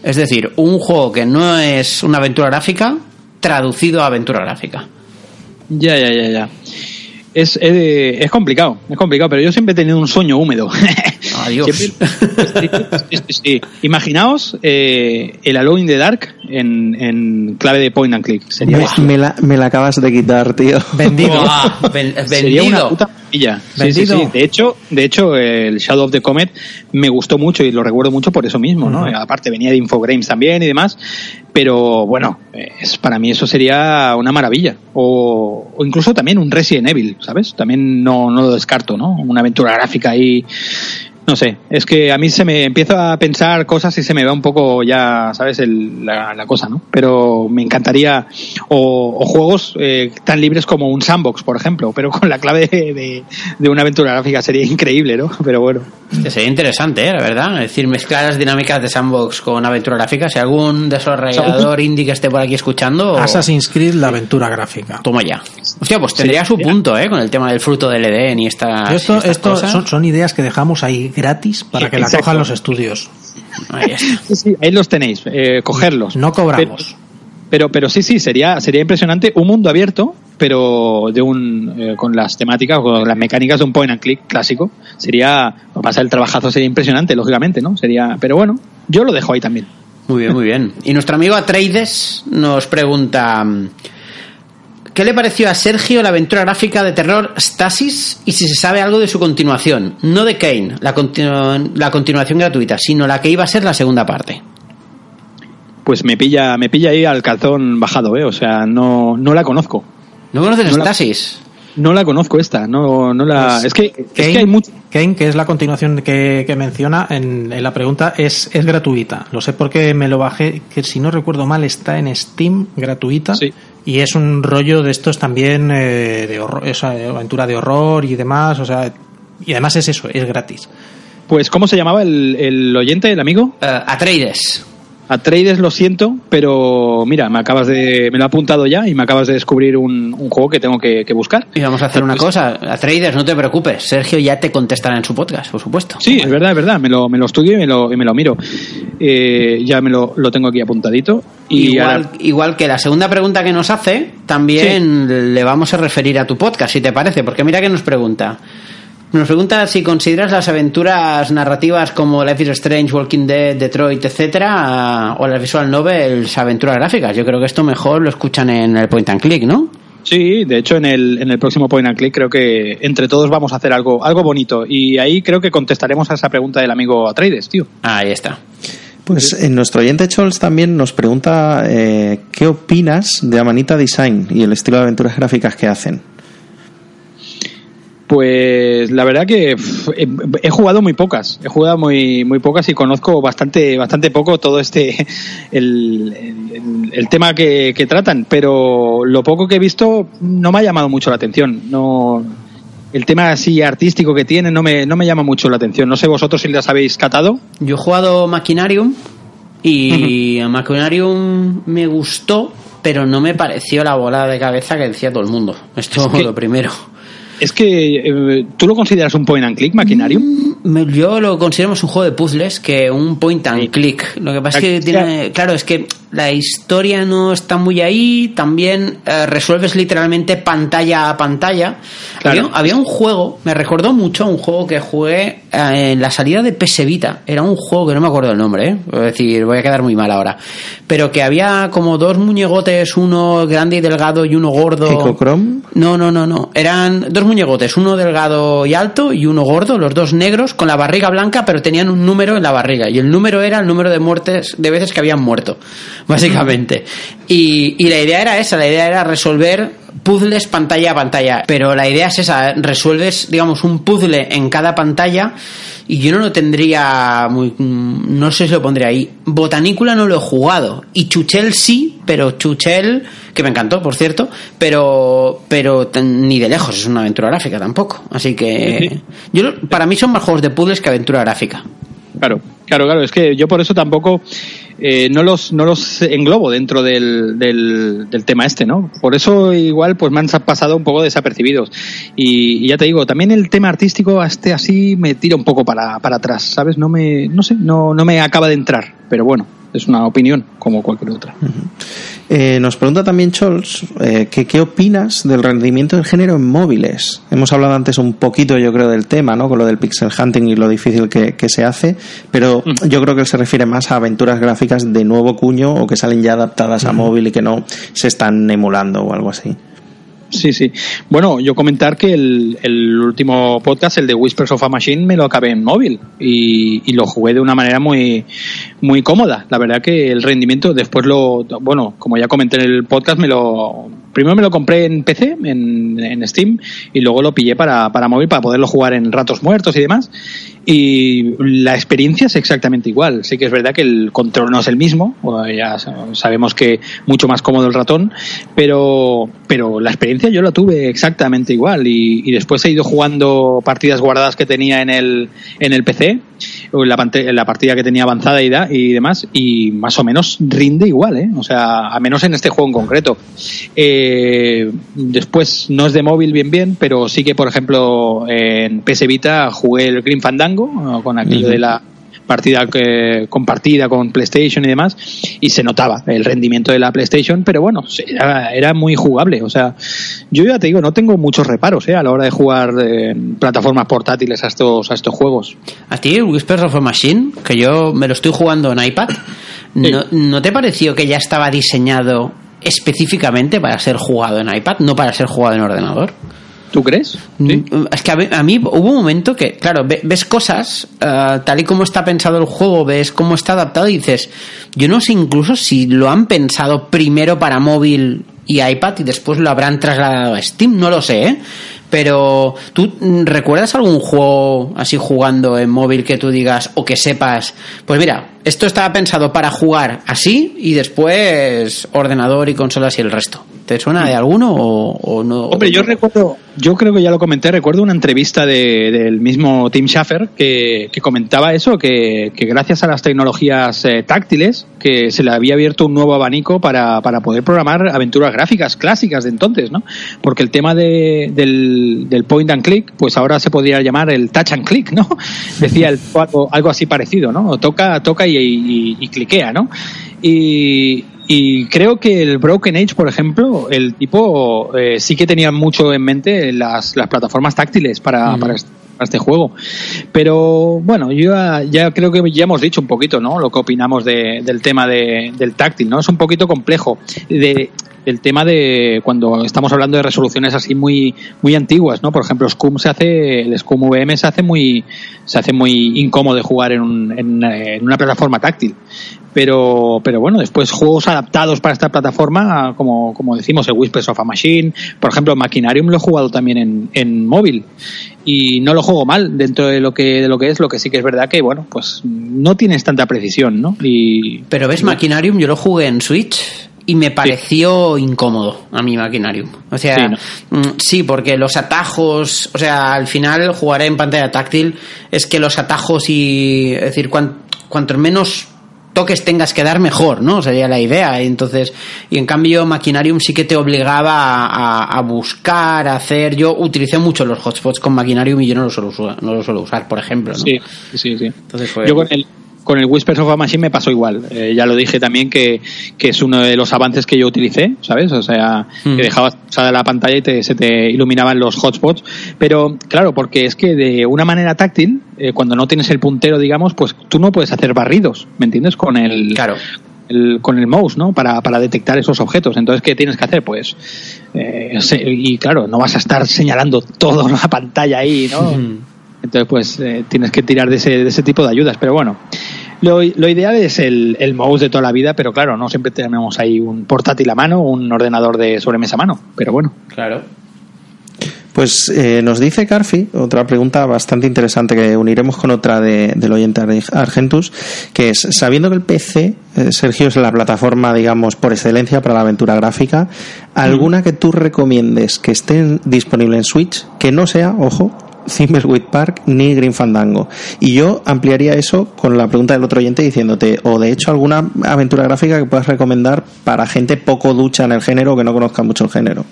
Es decir, un juego que no es una aventura gráfica traducido a aventura gráfica. Ya, ya, ya, ya. Es, eh, es complicado, es complicado, pero yo siempre he tenido un sueño húmedo. Adiós. Siempre- sí, sí, sí. Imaginaos eh, el Alone in the Dark en, en clave de point and click. Sería, Me, me la, me la acabas de quitar, tío. Vendido. Buah, ven- sería una vendido. puta maravilla. Sí, sí, Vendido. sí. De hecho, de hecho, el Shadow of the Comet me gustó mucho y lo recuerdo mucho por eso mismo, ¿no? Aparte venía de Infogrames también y demás, pero bueno, es, para mí eso sería una maravilla. O, o incluso también un Resident Evil, ¿sabes? También no, no lo descarto, ¿no? Una aventura gráfica ahí. No sé, es que a mí se me empieza a pensar cosas y se me va un poco ya, ¿sabes? El- la, la cosa, ¿no? Pero me encantaría, o, o juegos eh, tan libres como un sandbox, por ejemplo, pero con la clave de, de- de una aventura gráfica sería increíble, ¿no? Pero bueno. Sería interesante, ¿eh? la verdad. Es decir, mezclar las dinámicas de sandbox con aventura gráfica. Si algún desarrollador indie que esté por aquí escuchando, Assassin's Creed, la aventura gráfica. toma ya. Hostia, pues tendría su punto, ¿eh? Con el tema del fruto del Edén y estas, Esto, y estas esto cosas. son, son ideas que dejamos ahí gratis para que la Exacto. cojan los estudios. Ahí está. Sí, sí, ahí los tenéis, eh, cogerlos. No cobramos. Pero, pero sí, sí, sería, sería impresionante un mundo abierto, pero de un, eh, con las temáticas, con las mecánicas de un point and click clásico. Sería, lo que pasa, el trabajazo sería impresionante, lógicamente, ¿no? Sería, pero bueno, yo lo dejo ahí también. Muy bien, muy bien. Y nuestro amigo Atreides nos pregunta: ¿Qué le pareció a Sergio la aventura gráfica de terror Stasis y si se sabe algo de su continuación? No de Kane, la, continu- la continuación gratuita, sino la que iba a ser la segunda parte. Pues me pilla, me pilla ahí al calzón bajado, ¿eh? O sea, no, no la conozco. ¿No conoces No la- Stasis? No la conozco esta, no, no la. Pues, es que, es Kane, que hay mucho. Kane, que es la continuación que, que menciona en, en la pregunta, es, es gratuita. Lo sé porque me lo bajé, que si no recuerdo mal está en Steam gratuita. Sí. Y es un rollo de estos también eh, de horror, esa aventura de horror y demás. O sea, y además es eso, es gratis. Pues, ¿cómo se llamaba el, el oyente, el amigo? Eh, Atreides. Atreides lo siento, pero mira, me acabas de, me lo he apuntado ya y me acabas de descubrir un, un juego que tengo que, que buscar. Y vamos a hacer una Pues- cosa. Atreides, no te preocupes. Sergio ya te contestará en su podcast, por supuesto. Sí, es verdad, es verdad, me lo, me lo estudio y me lo, y me lo miro. Eh, ya me lo, lo tengo aquí apuntadito. Y igual, ahora- igual que la segunda pregunta que nos hace, también le vamos a referir a tu podcast, si te parece, porque mira que nos pregunta. Nos pregunta si consideras las aventuras narrativas como Life is Strange, Walking Dead, Detroit, etcétera, o las visual novels aventuras gráficas. Yo creo que esto mejor lo escuchan en el point and click, ¿no? Sí, de hecho en el, en el próximo Point and Click creo que entre todos vamos a hacer algo, algo bonito y ahí creo que contestaremos a esa pregunta del amigo Atreides, tío. Ahí está. Pues en nuestro oyente Chols también nos pregunta eh, qué opinas de Amanita Design y el estilo de aventuras gráficas que hacen. Pues la verdad que he, jugado muy pocas, he jugado muy muy pocas y conozco bastante bastante poco todo este el, el- el tema que, que tratan, pero lo poco que he visto no me ha llamado mucho la atención. No el tema así artístico que tiene no me no me llama mucho la atención. No sé vosotros si las habéis catado. Yo he jugado Machinarium y Machinarium me gustó, pero no me pareció la bola de cabeza que decía todo el mundo. Esto Es que- lo primero. Es que eh, tú lo consideras un point and click Machinarium. Me- Yo lo considero más un juego de puzzles que un point and click. Lo que pasa es que tiene, claro, es que la historia no está muy ahí. También eh, resuelves literalmente pantalla a pantalla. Claro. Había, había un juego, me recordó mucho a un juego que jugué eh, en la salida de PS Vita. Era un juego que no me acuerdo el nombre, ¿eh? es decir, voy a quedar muy mal ahora. Pero que había como dos muñegotes, uno grande y delgado y uno gordo. Ecochrome. No, no, no, no. Eran dos muñecotes, uno delgado y alto y uno gordo, los dos negros, con la barriga blanca, pero tenían un número en la barriga. Y el número era el número de muertes, de veces que habían muerto, básicamente. Y, y la idea era esa, la idea era resolver puzzles pantalla a pantalla. Pero la idea es esa, resuelves, digamos, un puzzle en cada pantalla y yo no lo tendría muy... mm, No sé si lo pondría ahí. Botanícula no lo he jugado. Y Chuchel sí, pero Chuchel, que me encantó, por cierto, pero pero ni de lejos es una aventura gráfica tampoco. Así que... yo Para mí son más juegos de puzzles que aventura gráfica. Claro, claro, claro. Es que yo por eso tampoco eh, no los no los englobo dentro del, del, del tema este, ¿no? Por eso igual pues me han pasado un poco desapercibidos. Y, y ya te digo, también el tema artístico este así me tira un poco para, para atrás, ¿sabes? No me no sé, no no me acaba de entrar, pero bueno. Es una opinión como cualquier otra. Eh, nos pregunta también Chols eh, que qué opinas del rendimiento del género en móviles. Hemos hablado antes un poquito, yo creo, del tema, ¿no? Con lo del pixel hunting y lo difícil que, que se hace, pero yo creo que él se refiere más a aventuras gráficas de nuevo cuño o que salen ya adaptadas a móvil y que no se están emulando o algo así. Sí, sí. Bueno, yo comentar que el, el, último podcast, el de Whispers of a Machine, me lo acabé en móvil y, y, lo jugué de una manera muy, muy cómoda. La verdad que el rendimiento, después lo, bueno, como ya comenté en el podcast, me lo, primero me lo compré en PC, en, en Steam, y luego lo pillé para, para móvil para poderlo jugar en ratos muertos y demás. Y la experiencia es exactamente igual. Sí que es verdad que el control no es el mismo, ya sabemos que mucho más cómodo el ratón, pero, pero la experiencia yo la tuve exactamente igual. Y, después he ido jugando partidas guardadas que tenía en el, en el PC, la, la partida que tenía avanzada y, y demás, y más o menos rinde igual, ¿eh? O sea, a menos en este juego en concreto. Eh, después no es de móvil bien bien, pero sí que, por ejemplo, en PS Vita jugué el Green Fandango con aquello uh -huh. de la partida que, compartida con PlayStation y demás, y se notaba el rendimiento de la PlayStation, pero bueno, era, era muy jugable. O sea, yo ya te digo, no tengo muchos reparos ¿eh? a la hora de jugar en plataformas portátiles a estos, a estos juegos. A ti, Whispers of a Machine, que yo me lo estoy jugando en iPad, sí. ¿no, ¿no te pareció que ya estaba diseñado específicamente para ser jugado en iPad, no para ser jugado en ordenador? ¿Tú crees? ¿Sí? Es que a mí, a mí, hubo un momento que, claro, ves cosas uh, tal y como está pensado el juego, ves cómo está adaptado y dices, yo no sé incluso si lo han pensado primero para móvil y iPad y después lo habrán trasladado a Steam, no lo sé, ¿eh? Pero, ¿tú recuerdas algún juego así jugando en móvil que tú digas o que sepas? Pues mira, esto estaba pensado para jugar así y después ordenador y consolas y el resto. ¿Te suena de alguno o, no? Hombre, yo recuerdo, yo creo que ya lo comenté, recuerdo una entrevista de, del mismo Tim Schafer que, que comentaba eso, que, que, gracias a las tecnologías eh, táctiles, que se le había abierto un nuevo abanico para, para poder programar aventuras gráficas clásicas de entonces, ¿no? Porque el tema de, del, del point and click, pues ahora se podría llamar el touch and click, ¿no? Decía el, algo, algo así parecido, ¿no? Toca, toca y, y, y cliquea, ¿no? Y, y creo que el Broken Age, por ejemplo, el tipo eh, sí que tenía mucho en mente las, las plataformas táctiles para, mm. para, para, este, juego. Pero bueno, yo ya, ya, creo que ya hemos dicho un poquito, ¿no? Lo que opinamos de, del tema de, del táctil, ¿no? Es un poquito complejo. De, el tema de cuando estamos hablando de resoluciones así muy muy antiguas, ¿no? Por ejemplo, Scum se hace, el Scum VM se hace muy se hace muy incómodo de jugar en, un, en, en una plataforma táctil. Pero, pero bueno, después juegos adaptados para esta plataforma, como, como decimos, el Whispers of a Machine, por ejemplo, Machinarium lo he jugado también en, en móvil y no lo juego mal dentro de lo que de lo que es, lo que sí que es verdad que bueno, pues no tienes tanta precisión, ¿no? Y Pero ves Machinarium, yo lo jugué en Switch y me pareció sí. incómodo a mi Machinarium. O sea, sí, ¿no? sí, porque los atajos, o sea, al final jugar en pantalla táctil es que los atajos y, es decir, cuant, cuantos menos toques tengas que dar mejor, ¿no? Sería la idea. Entonces, y en cambio Machinarium sí que te obligaba a, a, a, buscar, a hacer. Yo utilicé mucho los hotspots con Machinarium y yo no lo suelo, no lo suelo usar, por ejemplo, ¿no? Sí, sí, sí. Entonces fue... Yo con el, con el Whispers of a Machine me pasó igual. Eh, ya lo dije también que, que, es uno de los avances que yo utilicé, ¿sabes? O sea, mm. que dejabas usada la pantalla y te, se te iluminaban los hotspots. Pero claro, porque es que de una manera táctil, eh, cuando no tienes el puntero, digamos, pues tú no puedes hacer barridos, ¿me entiendes? Con el. Claro. El, con el mouse, ¿no? Para, para detectar esos objetos. Entonces, ¿qué tienes que hacer? Pues, eh, y claro, no vas a estar señalando toda la pantalla ahí, ¿no? Mm. Entonces, pues, eh, tienes que tirar de ese, de ese tipo de ayudas. Pero bueno, lo, lo, ideal es el, el, mouse de toda la vida, pero claro, no siempre tenemos ahí un portátil a mano, un ordenador de sobremesa a mano, pero bueno. Claro. Pues eh, nos dice Carfi, otra pregunta bastante interesante que uniremos con otra de, del oyente Argentus, que es, sabiendo que el PC, eh, Sergio, es la plataforma, digamos, por excelencia para la aventura gráfica, ¿alguna que tú recomiendes que esté disponible en Switch, que no sea, ojo, Thimbleweed Park ni Green Fandango. Y yo ampliaría eso con la pregunta del otro oyente diciéndote, o de hecho alguna aventura gráfica que puedas recomendar para gente poco ducha en el género o que no conozca mucho el género.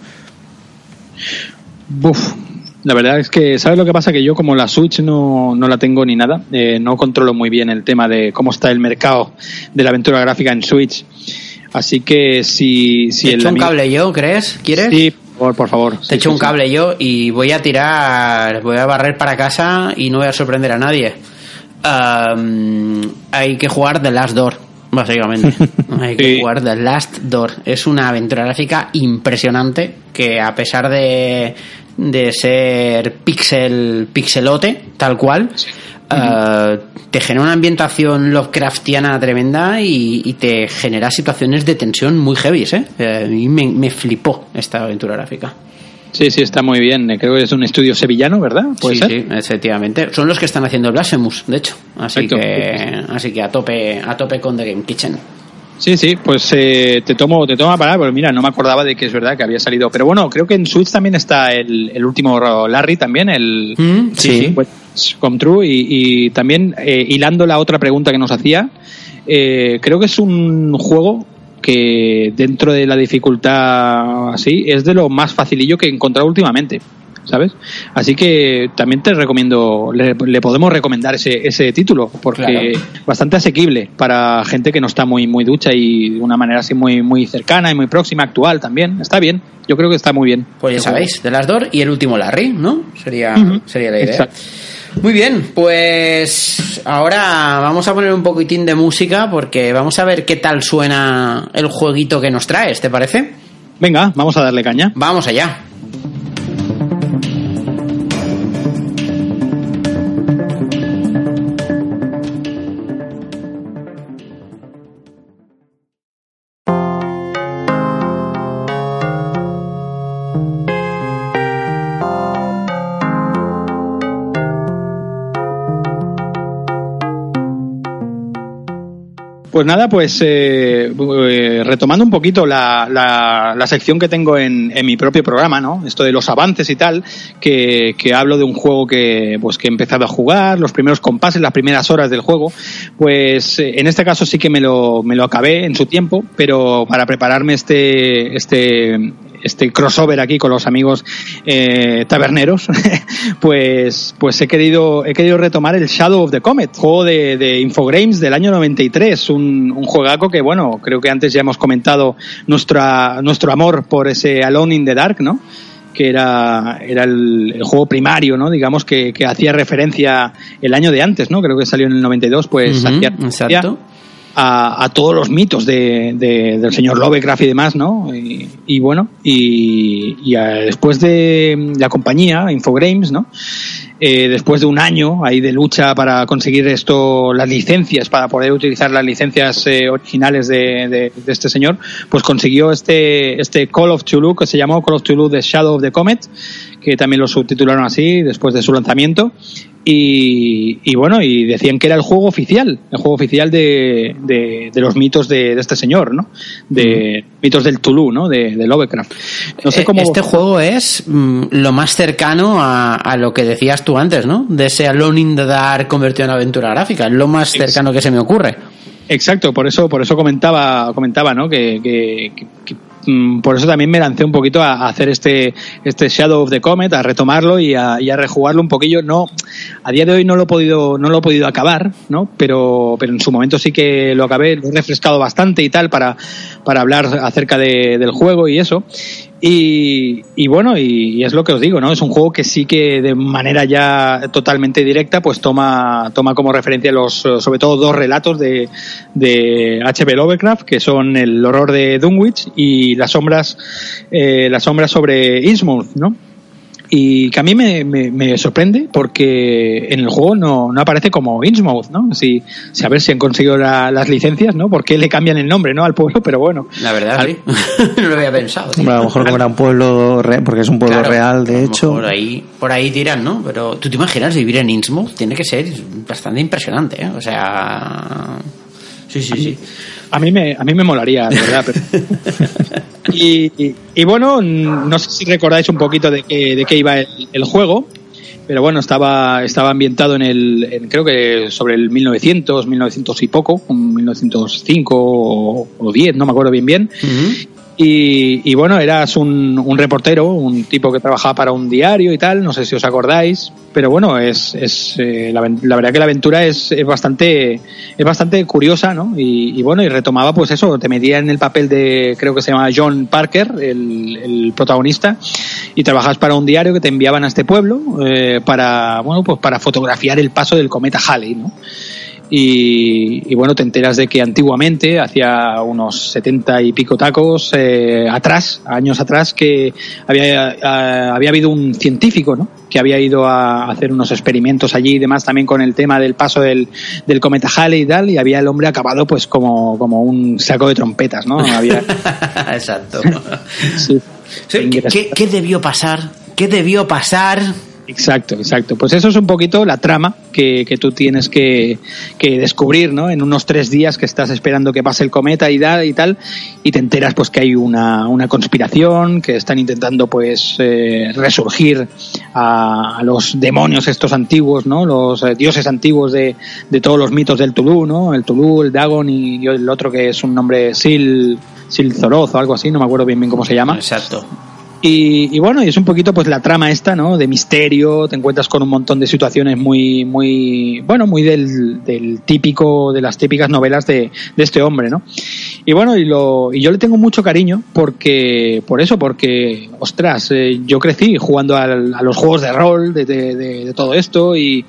Uf, La verdad es que, ¿sabes lo que pasa? Que yo como la Switch no, no la tengo ni nada, eh, no controlo muy bien el tema de cómo está el mercado de la aventura gráfica en Switch. Así que si... si Te el echo un amigo- cable yo, ¿crees? ¿Quieres? Sí, favor, por favor. Te echo un cable yo y voy a tirar, voy a barrer para casa y no voy a sorprender a nadie. Hay que jugar The Last Door, básicamente. hay que Sí. jugar The Last Door. Es una aventura gráfica impresionante que a pesar de, de ser pixel, pixelote, tal cual, eh, te genera una ambientación Lovecraftiana tremenda y, y te genera situaciones de tensión muy heavy, ¿eh? Eh, a mí me, me flipó esta aventura gráfica. Sí, sí, está muy bien. Eh, Creo que es un estudio sevillano, ¿verdad? ¿Puede sí, ser? sí, efectivamente. Son los que están haciendo Blasphemous, de hecho. Así Perfecto. que, así que a tope, a tope con The Game Kitchen. Sí, sí, pues eh, te tomo te tomo a parar, porque mira, no me acordaba de que es verdad que había salido. Pero bueno, creo que en Switch también está el, el último Larry también, el Mm, sí, sí. pues, Come True, y, y también eh, hilando la otra pregunta que nos hacía, eh, creo que es un juego que dentro de la dificultad así es de lo más facilillo que he encontrado últimamente. ¿Sabes? Así que también te recomiendo, le, le podemos recomendar ese, ese título, porque Claro. bastante asequible para gente que no está muy muy ducha y de una manera así muy muy cercana y muy próxima, actual también. Está bien, yo creo que está muy bien. Pues ya sabéis, The Last Door y el último Larry, ¿no? Sería, sería la idea. Exacto. Muy bien, pues ahora vamos a poner un poquitín de música porque vamos a ver qué tal suena el jueguito que nos traes, ¿te parece? Venga, vamos a darle caña. Vamos allá. Pues nada, pues eh, eh, retomando un poquito la, la, la sección que tengo en, en mi propio programa, ¿no? Esto de los avances y tal, que, que hablo de un juego que, pues, que he empezado a jugar, los primeros compases, las primeras horas del juego, pues eh, en este caso sí que me lo, me lo acabé en su tiempo, pero para prepararme este, este, este crossover aquí con los amigos eh, taberneros, pues, pues he querido, he querido retomar el Shadow of the Comet, juego de, de Infogrames del año 93, un, un juegaco que, bueno, creo que antes ya hemos comentado nuestra, nuestro amor por ese Alone in the Dark, ¿no? que era, era el, el juego primario, ¿no? Digamos que, que hacía referencia el año de antes, ¿no? Creo que salió en el 92, pues Ujú, hacía exacto. A, a todos los mitos de, de- del señor Lovecraft y demás, ¿no? Y, y bueno, y, a- después de la compañía, Infogrames, ¿no? Eh, después de un año ahí de lucha para conseguir esto, las licencias, para poder utilizar las licencias eh, originales de, de- de este señor, pues consiguió este, este Call of Cthulhu, que se llamó Call of Cthulhu The Shadow of the Comet, que también lo subtitularon así después de su lanzamiento. Y, y bueno, y decían que era el juego oficial, el juego oficial de, de, de los mitos de, de este señor, ¿no? De mitos del Tulu, ¿no? De, Lovecraft. No sé Eh, cómo. Este juego es mm, lo más cercano a, a lo que decías tú antes, ¿no? De ese Alone in the Dark convertido en aventura gráfica. Lo más cercano que se me ocurre. Exacto, por eso, por eso comentaba, comentaba, ¿no? Que, que- que- por eso también me lancé un poquito a, a hacer este, este Shadow of the Comet, a retomarlo y a, y a rejugarlo un poquillo. No, a día de hoy no lo he podido, no lo he podido acabar, ¿no? Pero, pero en su momento sí que lo acabé, lo he refrescado bastante y tal para, para hablar acerca de- del juego y eso. Y, y bueno, y, y es lo que os digo, ¿no? Es un juego que sí que de manera ya totalmente directa, pues toma, toma como referencia los, sobre todo dos relatos de, de H.P. Lovecraft, que son el horror de Dunwich y las sombras, eh, las sombras sobre Innsmouth, ¿no? Y que a mí me, me, me sorprende porque en el juego no, no aparece como Innsmouth, ¿no? Si, si a ver si han conseguido la- las licencias, ¿no? ¿Por qué le cambian el nombre, ¿no? Al pueblo, pero bueno. La verdad, Al- sí. no lo había pensado. tío. Hombre, a lo mejor como era un pueblo, re- porque es un pueblo Claro, real, de hecho. mejor ahí, por ahí tiran, ¿no? Pero tú te imaginas vivir en Innsmouth, tiene que ser bastante impresionante, ¿eh? O sea. Sí, sí, sí. A mí me, a mí me molaría, de verdad. pero- y, y- y bueno, no sé si recordáis un poquito de qué, de qué iba el, el juego, pero bueno, estaba, estaba ambientado en el, en- creo que sobre el 1900, 1900 y poco, un 1905 o, o 10, no me acuerdo bien bien. Y, y bueno, eras un, un reportero, un tipo que trabajaba para un diario y tal, no sé si os acordáis, pero bueno, es, es eh, la, verdad que la aventura es, es bastante es bastante curiosa, ¿no? Y, y bueno, y retomaba pues eso, te metía en el papel de, creo que se llama John Parker, el, el protagonista, y trabajabas para un diario que te enviaban a este pueblo eh, para, bueno, pues para fotografiar el paso del cometa Halley, ¿no? Y, y bueno, te enteras de que antiguamente, hacía unos setenta y pico tacos eh, atrás, años atrás, que había, eh, había habido un científico, ¿no? Que había ido a hacer unos experimentos allí y demás también con el tema del paso del, del cometa Halley y tal, y había el hombre acabado pues como, como un saco de trompetas, ¿no? Había, Exacto. sí. Sí, ¿Qué, qué- qué debió pasar? ¿Qué debió pasar? Exacto, exacto. Pues eso es un poquito la trama que, que tú tienes que, que descubrir, ¿no? En unos tres días que estás esperando que pase el cometa y, da, y tal, y te enteras pues que hay una, una conspiración, que están intentando pues eh, resurgir a, a los demonios estos antiguos, ¿no? Los eh, dioses antiguos de, de todos los mitos del Tulu, ¿no? El Tulu, el Dagon y, y el otro que es un nombre Sil, Sil Zoroth o algo así, no me acuerdo bien bien cómo se llama. Exacto. Y, y bueno, y es un poquito pues la trama esta, ¿no? De misterio, te encuentras con un montón de situaciones muy, muy, bueno, muy del, típico, de las típicas novelas de, este hombre, ¿no? Y bueno, y, lo, y yo le tengo mucho cariño porque, por eso, porque, ostras, eh, yo crecí jugando al- a los juegos de rol, de- de- de todo esto y,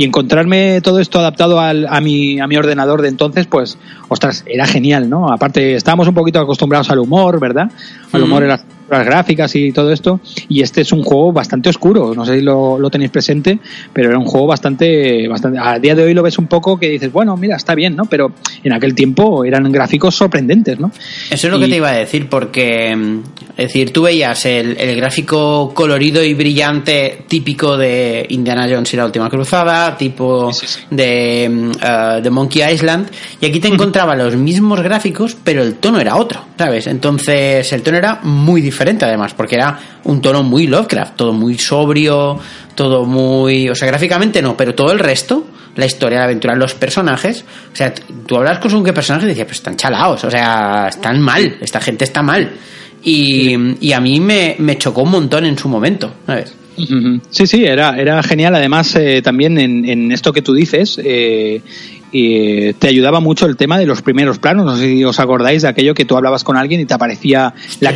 y encontrarme todo esto adaptado al- a, mi, a mi ordenador de entonces, pues, ostras, era genial, ¿no? Aparte, estábamos un poquito acostumbrados al humor, ¿verdad? Al humor en las las gráficas y todo esto. Y este es un juego bastante oscuro. No sé si lo, lo tenéis presente, pero era un juego bastante, bastante. A día de hoy lo ves un poco que dices, bueno, mira, está bien, ¿no? Pero en aquel tiempo eran gráficos sorprendentes, ¿no? Eso es lo que te iba a decir, porque mm, es decir, tú veías el, el gráfico colorido y brillante típico de Indiana Jones y la última cruzada, tipo Sí, sí, sí. de, mm, eh, de Monkey Island, y aquí te encontraba los mismos gráficos, pero el tono era otro, ¿sabes? Entonces el tono era muy diferente además, porque era un tono muy Lovecraft, todo muy sobrio, todo muy... O sea, gráficamente no, pero todo el resto la historia, la aventura, los personajes. O sea, tú hablas con según qué personajes y decías, pues están chalaos, o sea, están mal, esta gente está mal. Y, y a mí me, me chocó un montón en su momento, ¿sabes? Sí, sí, era, era genial. Además, eh, también en, en esto que tú dices, eh, eh, te ayudaba mucho el tema de los primeros planos. No sé si os acordáis de aquello que tú hablabas con alguien y te aparecía la.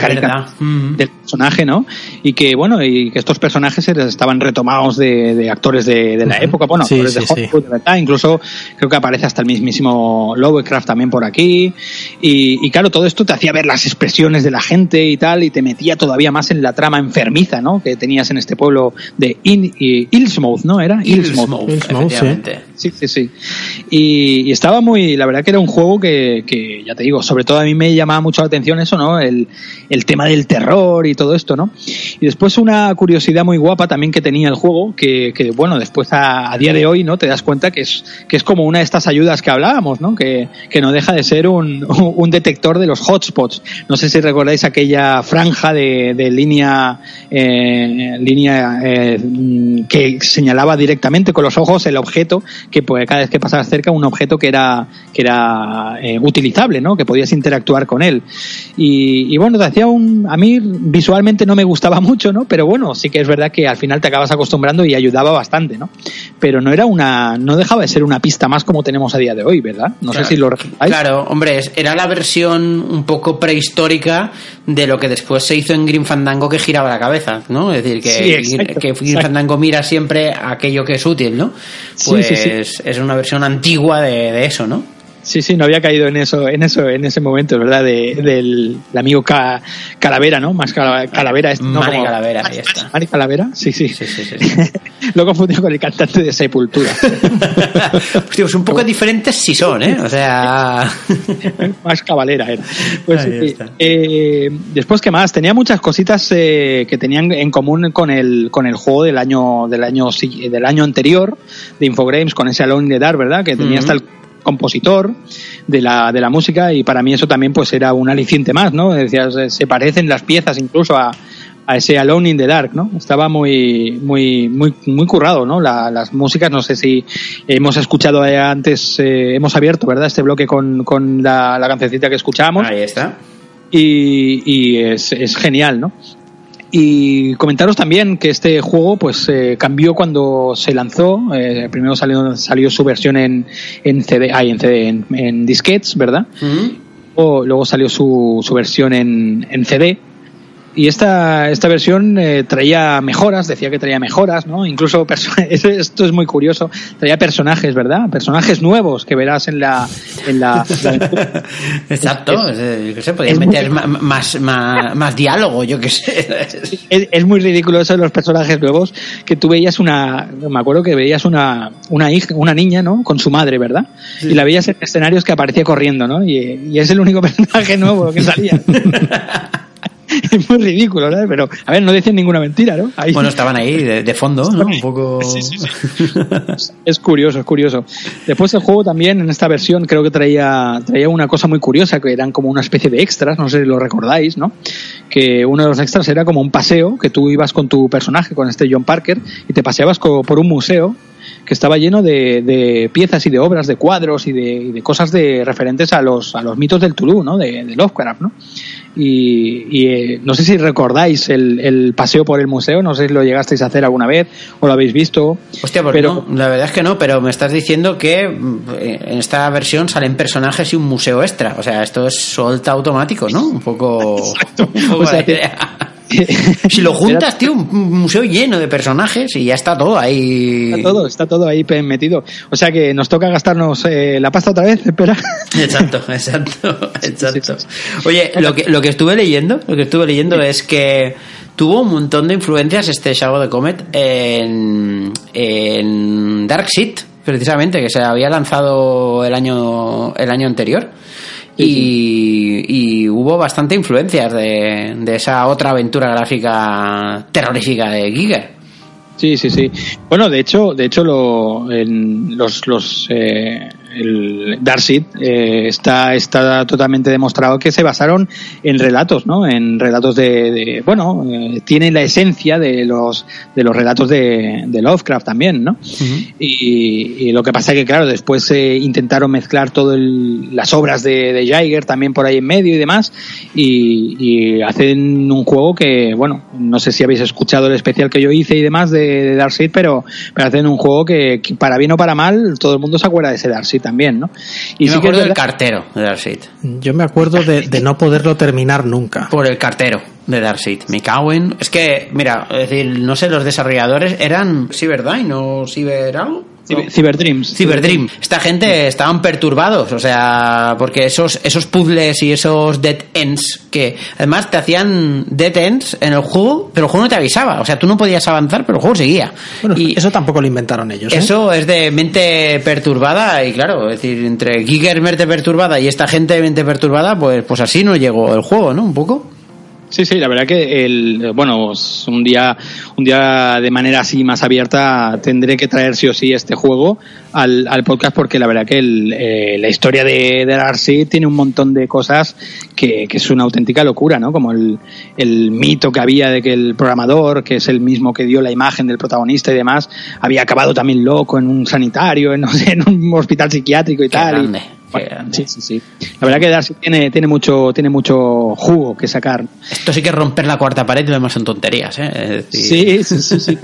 Ujú. del personaje, ¿no? Y que, bueno, y que estos personajes estaban retomados de, de actores de, de la época, bueno, Sí, actores de sí. Hollywood, de verdad. Incluso creo que aparece hasta el mismísimo Lovecraft también por aquí. Y, y claro, todo esto te hacía ver las expresiones de la gente y tal, y te metía todavía más en la trama enfermiza, ¿no? Que tenías en este pueblo de In, y Innsmouth, ¿no? Era Innsmouth, Innsmouth, sí. efectivamente. Sí, sí, sí. Y, y estaba muy, la verdad que era un juego que, que, ya te digo, sobre todo a mí me llamaba mucho la atención eso, ¿no? El, el tema del terror y todo esto, ¿no? Y después una curiosidad muy guapa también que tenía el juego, que, que bueno, después a, día de hoy, ¿no? Te das cuenta que es, que es como una de estas ayudas que hablábamos, ¿no? Que, que no deja de ser un, un detector de los hotspots. No sé si recordáis aquella franja de, de línea, eh, línea eh, que señalaba directamente con los ojos el objeto que pues, cada vez que pasabas cerca un objeto que era que era eh, utilizable, ¿no? Que podías interactuar con él. Y, y bueno, te hacía un a mí visualmente no me gustaba mucho, ¿no? Pero bueno, sí que es verdad que al final te acabas acostumbrando y ayudaba bastante, ¿no? Pero no era una no dejaba de ser una pista más como tenemos a día de hoy, ¿verdad? No Claro. sé si lo recordáis. Claro, hombre, era la versión un poco prehistórica de lo que después se hizo en Green Fandango que giraba la cabeza, ¿no? Es decir, que, Sí, exacto, que Green exacto. Fandango mira siempre aquello que es útil, ¿no? Sí, Pues sí, sí. es una versión antigua de, de eso, ¿no? Sí, sí, no había caído en eso, en eso, en ese momento, ¿verdad? De, del el amigo Ca- Calavera, ¿no? Más Cala- Calavera. es- no, como- Calavera, ahí está. Mani Calavera, sí, sí. Sí, sí. Lo confundido con el cantante de Sepultura. Hostia, pues un poco diferentes sí son, ¿eh? O sea... más cabalera era. Pues, sí, eh, después, ¿qué más? Tenía muchas cositas eh, que tenían en común con el, con el juego del año, del año, del año anterior de Infogrames, con ese Alone in the Dark, ¿verdad? Que tenía hasta el compositor de la, de la música y para mí eso también pues era un aliciente más, ¿no? Decías, se parecen las piezas incluso a, a ese Alone in the Dark, ¿no? Estaba muy, muy, muy, muy currado, ¿no? La- las músicas, no sé si hemos escuchado antes, eh, hemos abierto, ¿verdad? Este bloque con, con la, la cancioncita que escuchábamos Ahí está. y, y es, es genial, ¿no? Y comentaros también que este juego pues eh, cambió cuando se lanzó. Eh, primero salió, salió su versión en, en CD, ay, en CD, en, en disquetes, ¿verdad? O luego salió su, su versión en, en CD. Y esta, esta versión eh, traía mejoras, decía que traía mejoras, ¿no? Incluso, esto es muy curioso, traía personajes, ¿verdad? Personajes nuevos que verás en la... En la, la- Exacto, Es- es- yo qué sé, podías muy- meter más, más, más diálogo, yo qué sé. es, es muy ridículo eso de los personajes nuevos que tú veías una me acuerdo que veías una una hija una niña no con su madre verdad y la veías en escenarios que aparecía corriendo no y, y es el único personaje nuevo que salía es muy ridículo ¿no? pero a ver no decían ninguna mentira no Ahí- Bueno, estaban ahí de, de fondo, ¿no? Un poco... Sí, sí, es curioso, es curioso. Después el juego también en esta versión creo que traía, traía una cosa muy curiosa que eran como una especie de extras, no sé si lo recordáis, ¿no? Que uno de los extras era como un paseo que tú ibas con tu personaje, con este John Parker, y te paseabas por un museo que estaba lleno de, de piezas y de obras, de cuadros y de, y de cosas de referentes a los, a los mitos del Tulu, ¿no? De, de Lovecraft, ¿no? Y, y, eh, no sé si recordáis el, el paseo por el museo, no sé si lo llegasteis a hacer alguna vez o lo habéis visto. Hostia, pues pero no, la verdad es que no, pero me estás diciendo que mm, en esta versión salen personajes y un museo extra. O sea, esto es solta automático, ¿no? Un poco. un poco O sea, la te- idea. si lo juntas, tío, un museo lleno de personajes y ya está todo ahí. Está todo, está todo ahí metido. O sea que nos toca gastarnos eh, la pasta otra vez, espera. Exacto, exacto, exacto. Oye, lo que, lo que estuve leyendo, lo que estuve leyendo es que tuvo un montón de influencias este Shadow de Comet en, en Darkseid, precisamente, que se había lanzado el año, el año anterior. Y, y hubo bastante influencias de, de esa otra aventura gráfica terrorífica de Giger. Sí, sí, sí. Bueno, de hecho, de hecho, lo, en los, los, eh, el Darkseid eh, está, está totalmente demostrado que se basaron en relatos, ¿no? En relatos de, de- bueno, eh, tiene la esencia de los, de los relatos de, de Lovecraft también, ¿no? y, y lo que pasa es que, claro, después eh, intentaron mezclar todas las obras de, de Jaeger también por ahí en medio y demás, y, y hacen un juego que, bueno, no sé si habéis escuchado el especial que yo hice y demás de, de pero, pero hacen un juego que, que para bien o para mal, todo el mundo se acuerda de ese Darkseid también, ¿no? Y me sí que es acuerdo del cartero de Darkseid. Yo me acuerdo de, de no poderlo terminar nunca. Por el cartero de Darkseid. Me cago en... Es que, mira, es decir, no sé, los desarrolladores eran Cyberdyne o Cyber algo. Cyber- Cyberdreams. Cyberdream. Esta gente estaban perturbados, o sea, porque esos, esos puzzles y esos dead ends, que además te hacían dead ends en el juego, pero el juego no te avisaba, o sea, tú no podías avanzar, pero el juego seguía. Bueno, y eso tampoco lo inventaron ellos. ¿eh? eso es de mente perturbada y claro, es decir, entre Giger mente perturbada y esta gente mente perturbada, pues, pues así no llegó el juego, ¿no? Un poco. Sí, sí, la verdad que el, bueno, un día, un día de manera así más abierta tendré que traer sí o sí este juego al, al podcast porque la verdad que el, eh, la historia de, de Darkseid tiene un montón de cosas que, que es una auténtica locura, ¿no? Como el, el mito que había de que el programador, que es el mismo que dio la imagen del protagonista y demás, había acabado también loco en un sanitario, en, no sé, en un hospital psiquiátrico y Qué tal. grande, sí, sí, sí. La verdad que Darkseid tiene, tiene mucho, tiene mucho jugo que sacar. Esto sí que es romper la cuarta pared y lo demás son tonterías, ¿eh? Decir, Sí, sí, sí, sí.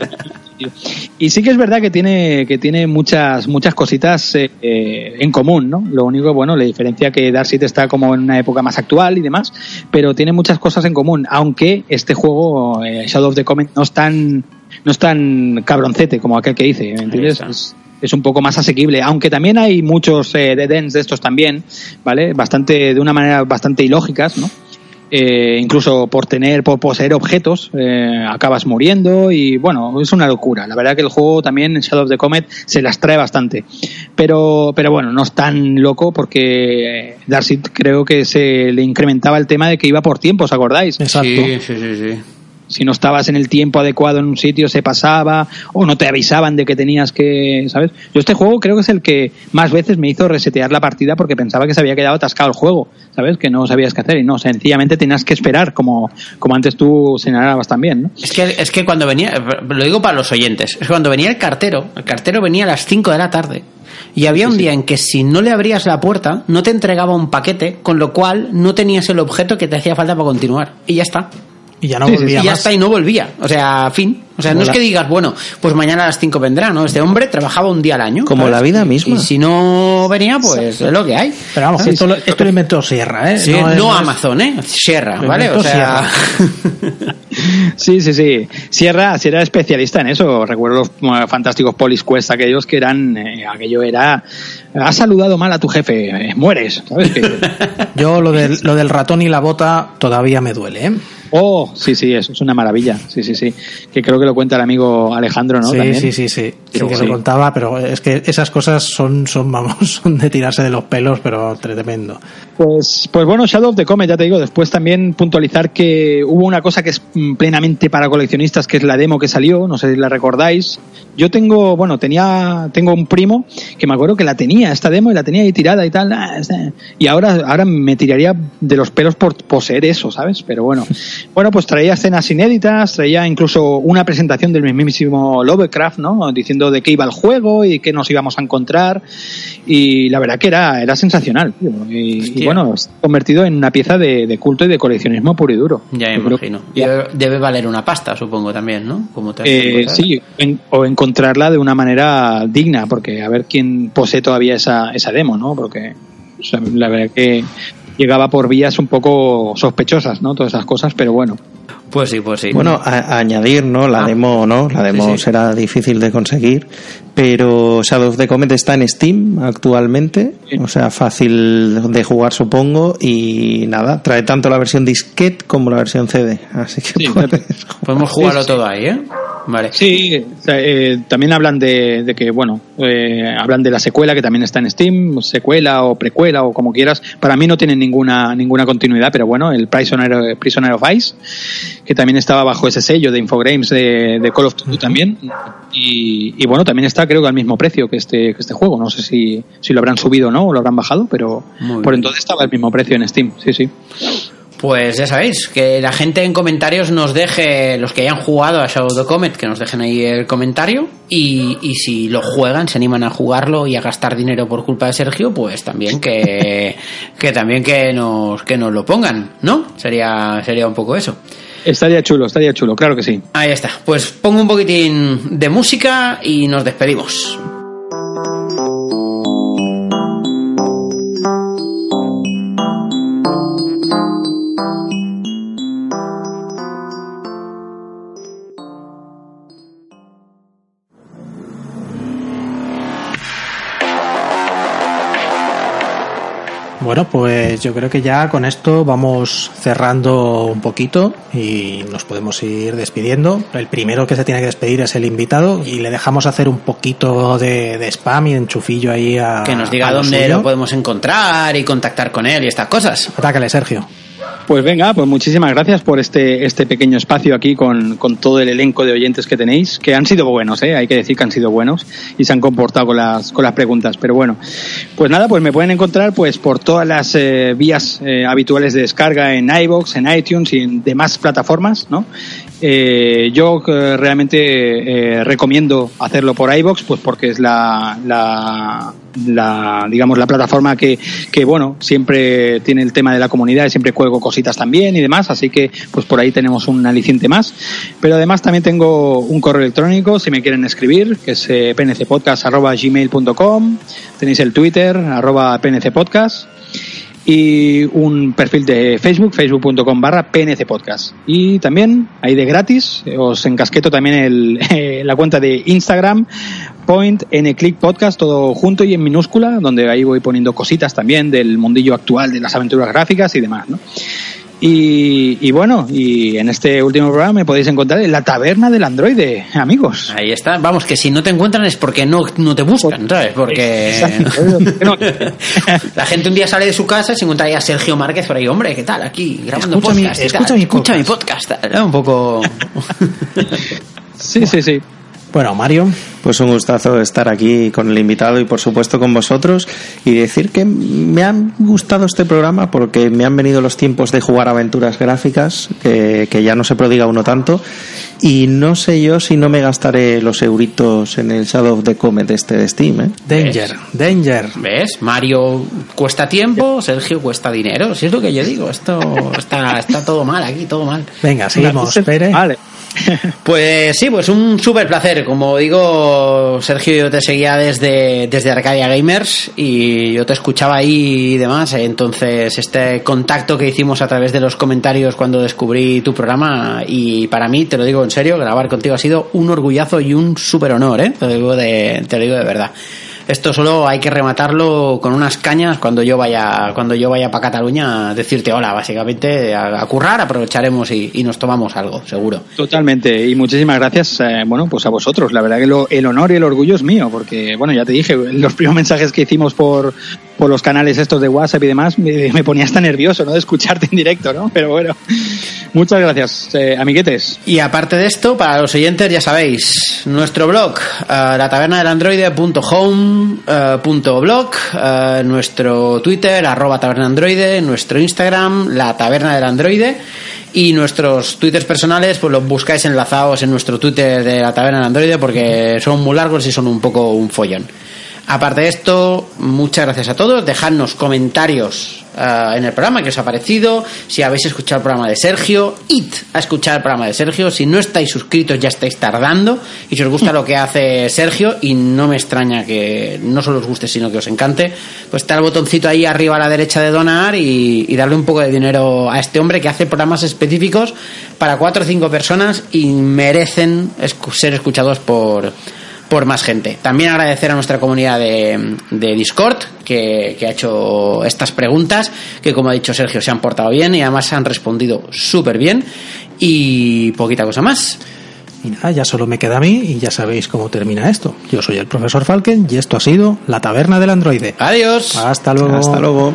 Y sí que es verdad que tiene que tiene muchas muchas cositas eh, eh, en común, ¿no? Lo único, bueno, la diferencia que Darkseid está como en una época más actual y demás, pero tiene muchas cosas en común, aunque este juego eh, Shadow of the Comet no es tan no es tan cabroncete como aquel que dice, ¿me entiendes? Es, un poco más asequible, aunque también hay muchos eh, dead ends de estos también, ¿vale? Bastante de una manera bastante ilógicas, ¿no? Eh, incluso por tener, por poseer objetos, eh, acabas muriendo y bueno, es una locura. La verdad que el juego también, Shadow of the Comet, se las trae bastante. Pero, pero bueno, no es tan loco porque Darkseid creo que se le incrementaba el tema de que iba por tiempo, ¿os acordáis? Exacto. Sí, sí, sí, sí. Si no estabas en el tiempo adecuado en un sitio se pasaba o no te avisaban de que tenías que, ¿sabes? Yo este juego creo que es el que más veces me hizo resetear la partida porque pensaba que se había quedado atascado el juego, ¿sabes? Que no sabías qué hacer y no, sencillamente tenías que esperar como, como antes tú señalabas también, ¿no? Es que, es que cuando venía, lo digo para los oyentes, es que cuando venía el cartero, el cartero venía a las 5 de la tarde y había un día en que si no le abrías la puerta, no te entregaba un paquete, con lo cual no tenías el objeto que te hacía falta para continuar. Y ya está. Y ya no Sí, sí, volvía Y ya más. está, y no volvía. O sea, fin. O sea, no es que digas, bueno, pues mañana a las 5 vendrá, ¿no? Este hombre trabajaba un día al año. Como ¿sabes? la vida misma. Y si no venía, pues es lo que hay. Pero vamos, esto, lo- esto lo inventó Sierra, ¿eh? Sí, No no, Amazon, ¿eh? Sierra, ¿vale? O sea. Sí, sí, sí. Sierra, Sierra era especialista en eso. Recuerdo los fantásticos Police Quest, aquellos que eran, eh, aquello era, has saludado mal a tu jefe, eh, mueres, ¿sabes? Yo lo del, lo del ratón y la bota todavía me duele, ¿eh? oh, sí, sí, eso es una maravilla. Sí, sí, sí. Que creo que lo cuenta el amigo Alejandro, ¿no? sí, También. sí, sí, sí, que sí. lo contaba, pero es que esas cosas son, son, vamos, son de tirarse de los pelos, pero tremendo. Pues, pues bueno, Shadow of the Comet, ya te digo, después también puntualizar que hubo una cosa que es mm, plenamente para coleccionistas, que es la demo que salió, no sé si la recordáis. Yo tengo, bueno, tenía, tengo un primo que me acuerdo que la tenía, esta demo, y la tenía ahí tirada y tal, ah, y ahora, ahora me tiraría de los pelos por poseer eso, ¿sabes? Pero bueno, bueno, pues traía escenas inéditas, traía incluso una presentación del mismísimo Lovecraft, ¿no? Diciendo de qué iba el juego y qué nos íbamos a encontrar, y la verdad que era, era sensacional, tío. Y, y bueno, se ha convertido en una pieza de, de culto y de coleccionismo puro y duro. Ya me imagino. que- debe, valer una pasta, supongo, también, ¿no? Como te Eh, sí, en- o encontrarla de una manera digna, porque a ver quién posee todavía esa, esa demo, ¿no? Porque o sea, la verdad que llegaba por vías un poco sospechosas, ¿no? Todas esas cosas, pero bueno. Pues sí, pues sí. Bueno, a, a añadir, ¿no? La Ah. demo, ¿no? La demo Sí, sí. será difícil de conseguir, pero Shadow of the Comet está en Steam actualmente, Sí. o sea, fácil de jugar, supongo, y nada, trae tanto la versión disquete como la versión CD, así que puedes Podemos jugarlo todo ahí, ¿eh? Vale. Sí, sea, eh, también hablan de, de que, bueno, eh, hablan de la secuela que también está en Steam, secuela o precuela o como quieras. Para mí no tiene ninguna ninguna continuidad, pero bueno, el Prisoner, Prisoner of Ice, que también estaba bajo ese sello de Infogrames de, de Call of Duty también. Y, y bueno, también está creo que al mismo precio que este, que este juego. No sé si, si lo habrán subido o no, o lo habrán bajado, pero Muy por entonces estaba al mismo precio en Steam, sí, sí. Pues ya sabéis, que la gente en comentarios nos deje, los que hayan jugado a Shadow of the Comet, que nos dejen ahí el comentario. Y, y si lo juegan, se animan a jugarlo y a gastar dinero por culpa de Sergio, pues también que, que también que nos, que nos lo pongan, ¿no? Sería, sería un poco eso. Estaría chulo, estaría chulo, claro que sí. Ahí está. Pues pongo un poquitín de música y nos despedimos. Bueno, pues yo creo que ya con esto vamos cerrando un poquito y nos podemos ir despidiendo. El primero que se tiene que despedir es el invitado y le dejamos hacer un poquito de, de spam y enchufillo ahí a Que nos diga lo dónde suyo. lo podemos encontrar y contactar con él y estas cosas. Atácale, Sergio. Pues venga, pues muchísimas gracias por este, este pequeño espacio aquí con, con todo el elenco de oyentes que tenéis, que han sido buenos, ¿eh? hay que decir que han sido buenos y se han comportado con las, con las preguntas. Pero bueno, pues nada, pues me pueden encontrar pues por todas las eh, vías eh, habituales de descarga en iBox, en iTunes y en demás plataformas, ¿no? Eh, yo eh, realmente eh, recomiendo hacerlo por iBox, pues porque es la, la, la, digamos la plataforma que, que bueno siempre tiene el tema de la comunidad y siempre cuelgo cositas también y demás, así que pues por ahí tenemos un aliciente más. Pero además también tengo un correo electrónico si me quieren escribir, que es eh, pncpodcast@gmail.com. Tenéis el Twitter arroba pncpodcast y un perfil de Facebook, facebook.com barra pncpodcast. Y también, ahí de gratis, os encasqueto también el, eh, la cuenta de Instagram, point nclick podcast, todo junto y en minúscula, donde ahí voy poniendo cositas también del mundillo actual de las aventuras gráficas y demás, ¿no? Y, y, bueno, y en este último programa me podéis encontrar en la taberna del androide, amigos. Ahí está. Vamos, que si no te encuentran es porque no, no te buscan, ¿sabes? Porque la gente un día sale de su casa y se encuentra ahí a Sergio Márquez por ahí, hombre, ¿qué tal? Aquí grabando escucha podcast. Mi, escucha, mi, escucha mi podcast. Un poco. sí, sí, sí. Bueno, Mario. Pues un gustazo estar aquí con el invitado y por supuesto con vosotros y decir que me ha gustado este programa porque me han venido los tiempos de jugar aventuras gráficas que, que ya no se prodiga uno tanto y no sé yo si no me gastaré los euritos en el Shadow of the Comet este de Steam. ¿eh? Danger, danger. ¿Ves? Mario cuesta tiempo, Sergio cuesta dinero. Si es lo que yo digo, esto está, está todo mal aquí, todo mal. Venga, seguimos. Vale. Pues sí, pues un súper placer. Como digo, Sergio, yo te seguía desde, desde Arcadia Gamers y yo te escuchaba ahí y demás. Entonces, este contacto que hicimos a través de los comentarios cuando descubrí tu programa, y para mí, te lo digo en serio, grabar contigo ha sido un orgullazo y un súper honor, ¿eh? Te lo digo de, te lo digo de verdad. Esto solo hay que rematarlo con unas cañas cuando yo vaya cuando yo vaya para Cataluña a decirte hola, básicamente a, currar, aprovecharemos y, nos tomamos algo, seguro. Totalmente, y muchísimas gracias, eh, bueno, pues a vosotros. La verdad que el honor y el orgullo es mío, porque, bueno, ya te dije, los primeros mensajes que hicimos por, por los canales estos de WhatsApp y demás, me, ponía hasta nervioso, ¿no? De escucharte en directo, ¿no? Pero bueno, muchas gracias, eh, amiguetes. Y aparte de esto, para los oyentes, ya sabéis, nuestro blog, uh, la taberna del androide.home Uh, punto blog, uh, nuestro Twitter, arroba taberna androide, nuestro Instagram, la taberna del androide y nuestros twitters personales pues los buscáis enlazados en nuestro Twitter de la taberna del androide porque son muy largos y son un poco un follón. Aparte de esto, muchas gracias a todos. Dejadnos comentarios uh, en el programa que os ha parecido. Si habéis escuchado el programa de Sergio, id a escuchar el programa de Sergio. Si no estáis suscritos, ya estáis tardando. Y si os gusta lo que hace Sergio, y no me extraña que no solo os guste, sino que os encante, pues está el botoncito ahí arriba a la derecha de donar y, y darle un poco de dinero a este hombre que hace programas específicos para cuatro o cinco personas y merecen ser escuchados por por más gente. También agradecer a nuestra comunidad de, de Discord que, que, ha hecho estas preguntas, que como ha dicho Sergio se han portado bien y además han respondido súper bien y poquita cosa más. Y nada, ya solo me queda a mí y ya sabéis cómo termina esto. Yo soy el profesor Falken y esto ha sido La Taberna del Androide. Adiós. Hasta luego. Hasta luego.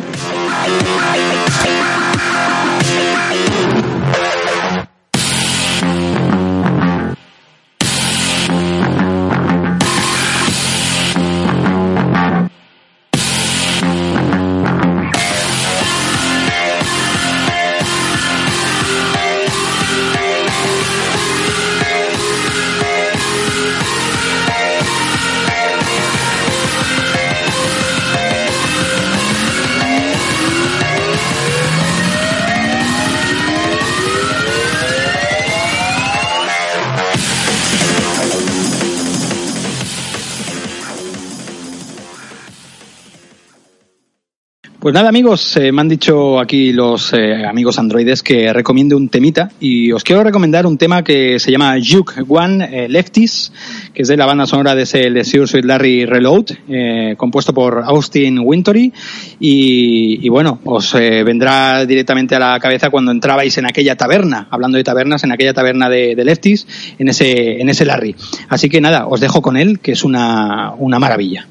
Pues nada amigos, eh, me han dicho aquí los eh, amigos androides que recomiende un temita y os quiero recomendar un tema que se llama Juke One eh, Lefties, que es de la banda sonora de ese The Sir Sweet Larry Reload, compuesto por Austin Wintory y, y bueno, os vendrá directamente a la cabeza cuando entrabais en aquella taberna, hablando de tabernas, en aquella taberna de, de Lefties, en ese, en ese Larry. Así que nada, os dejo con él, que es una, una maravilla.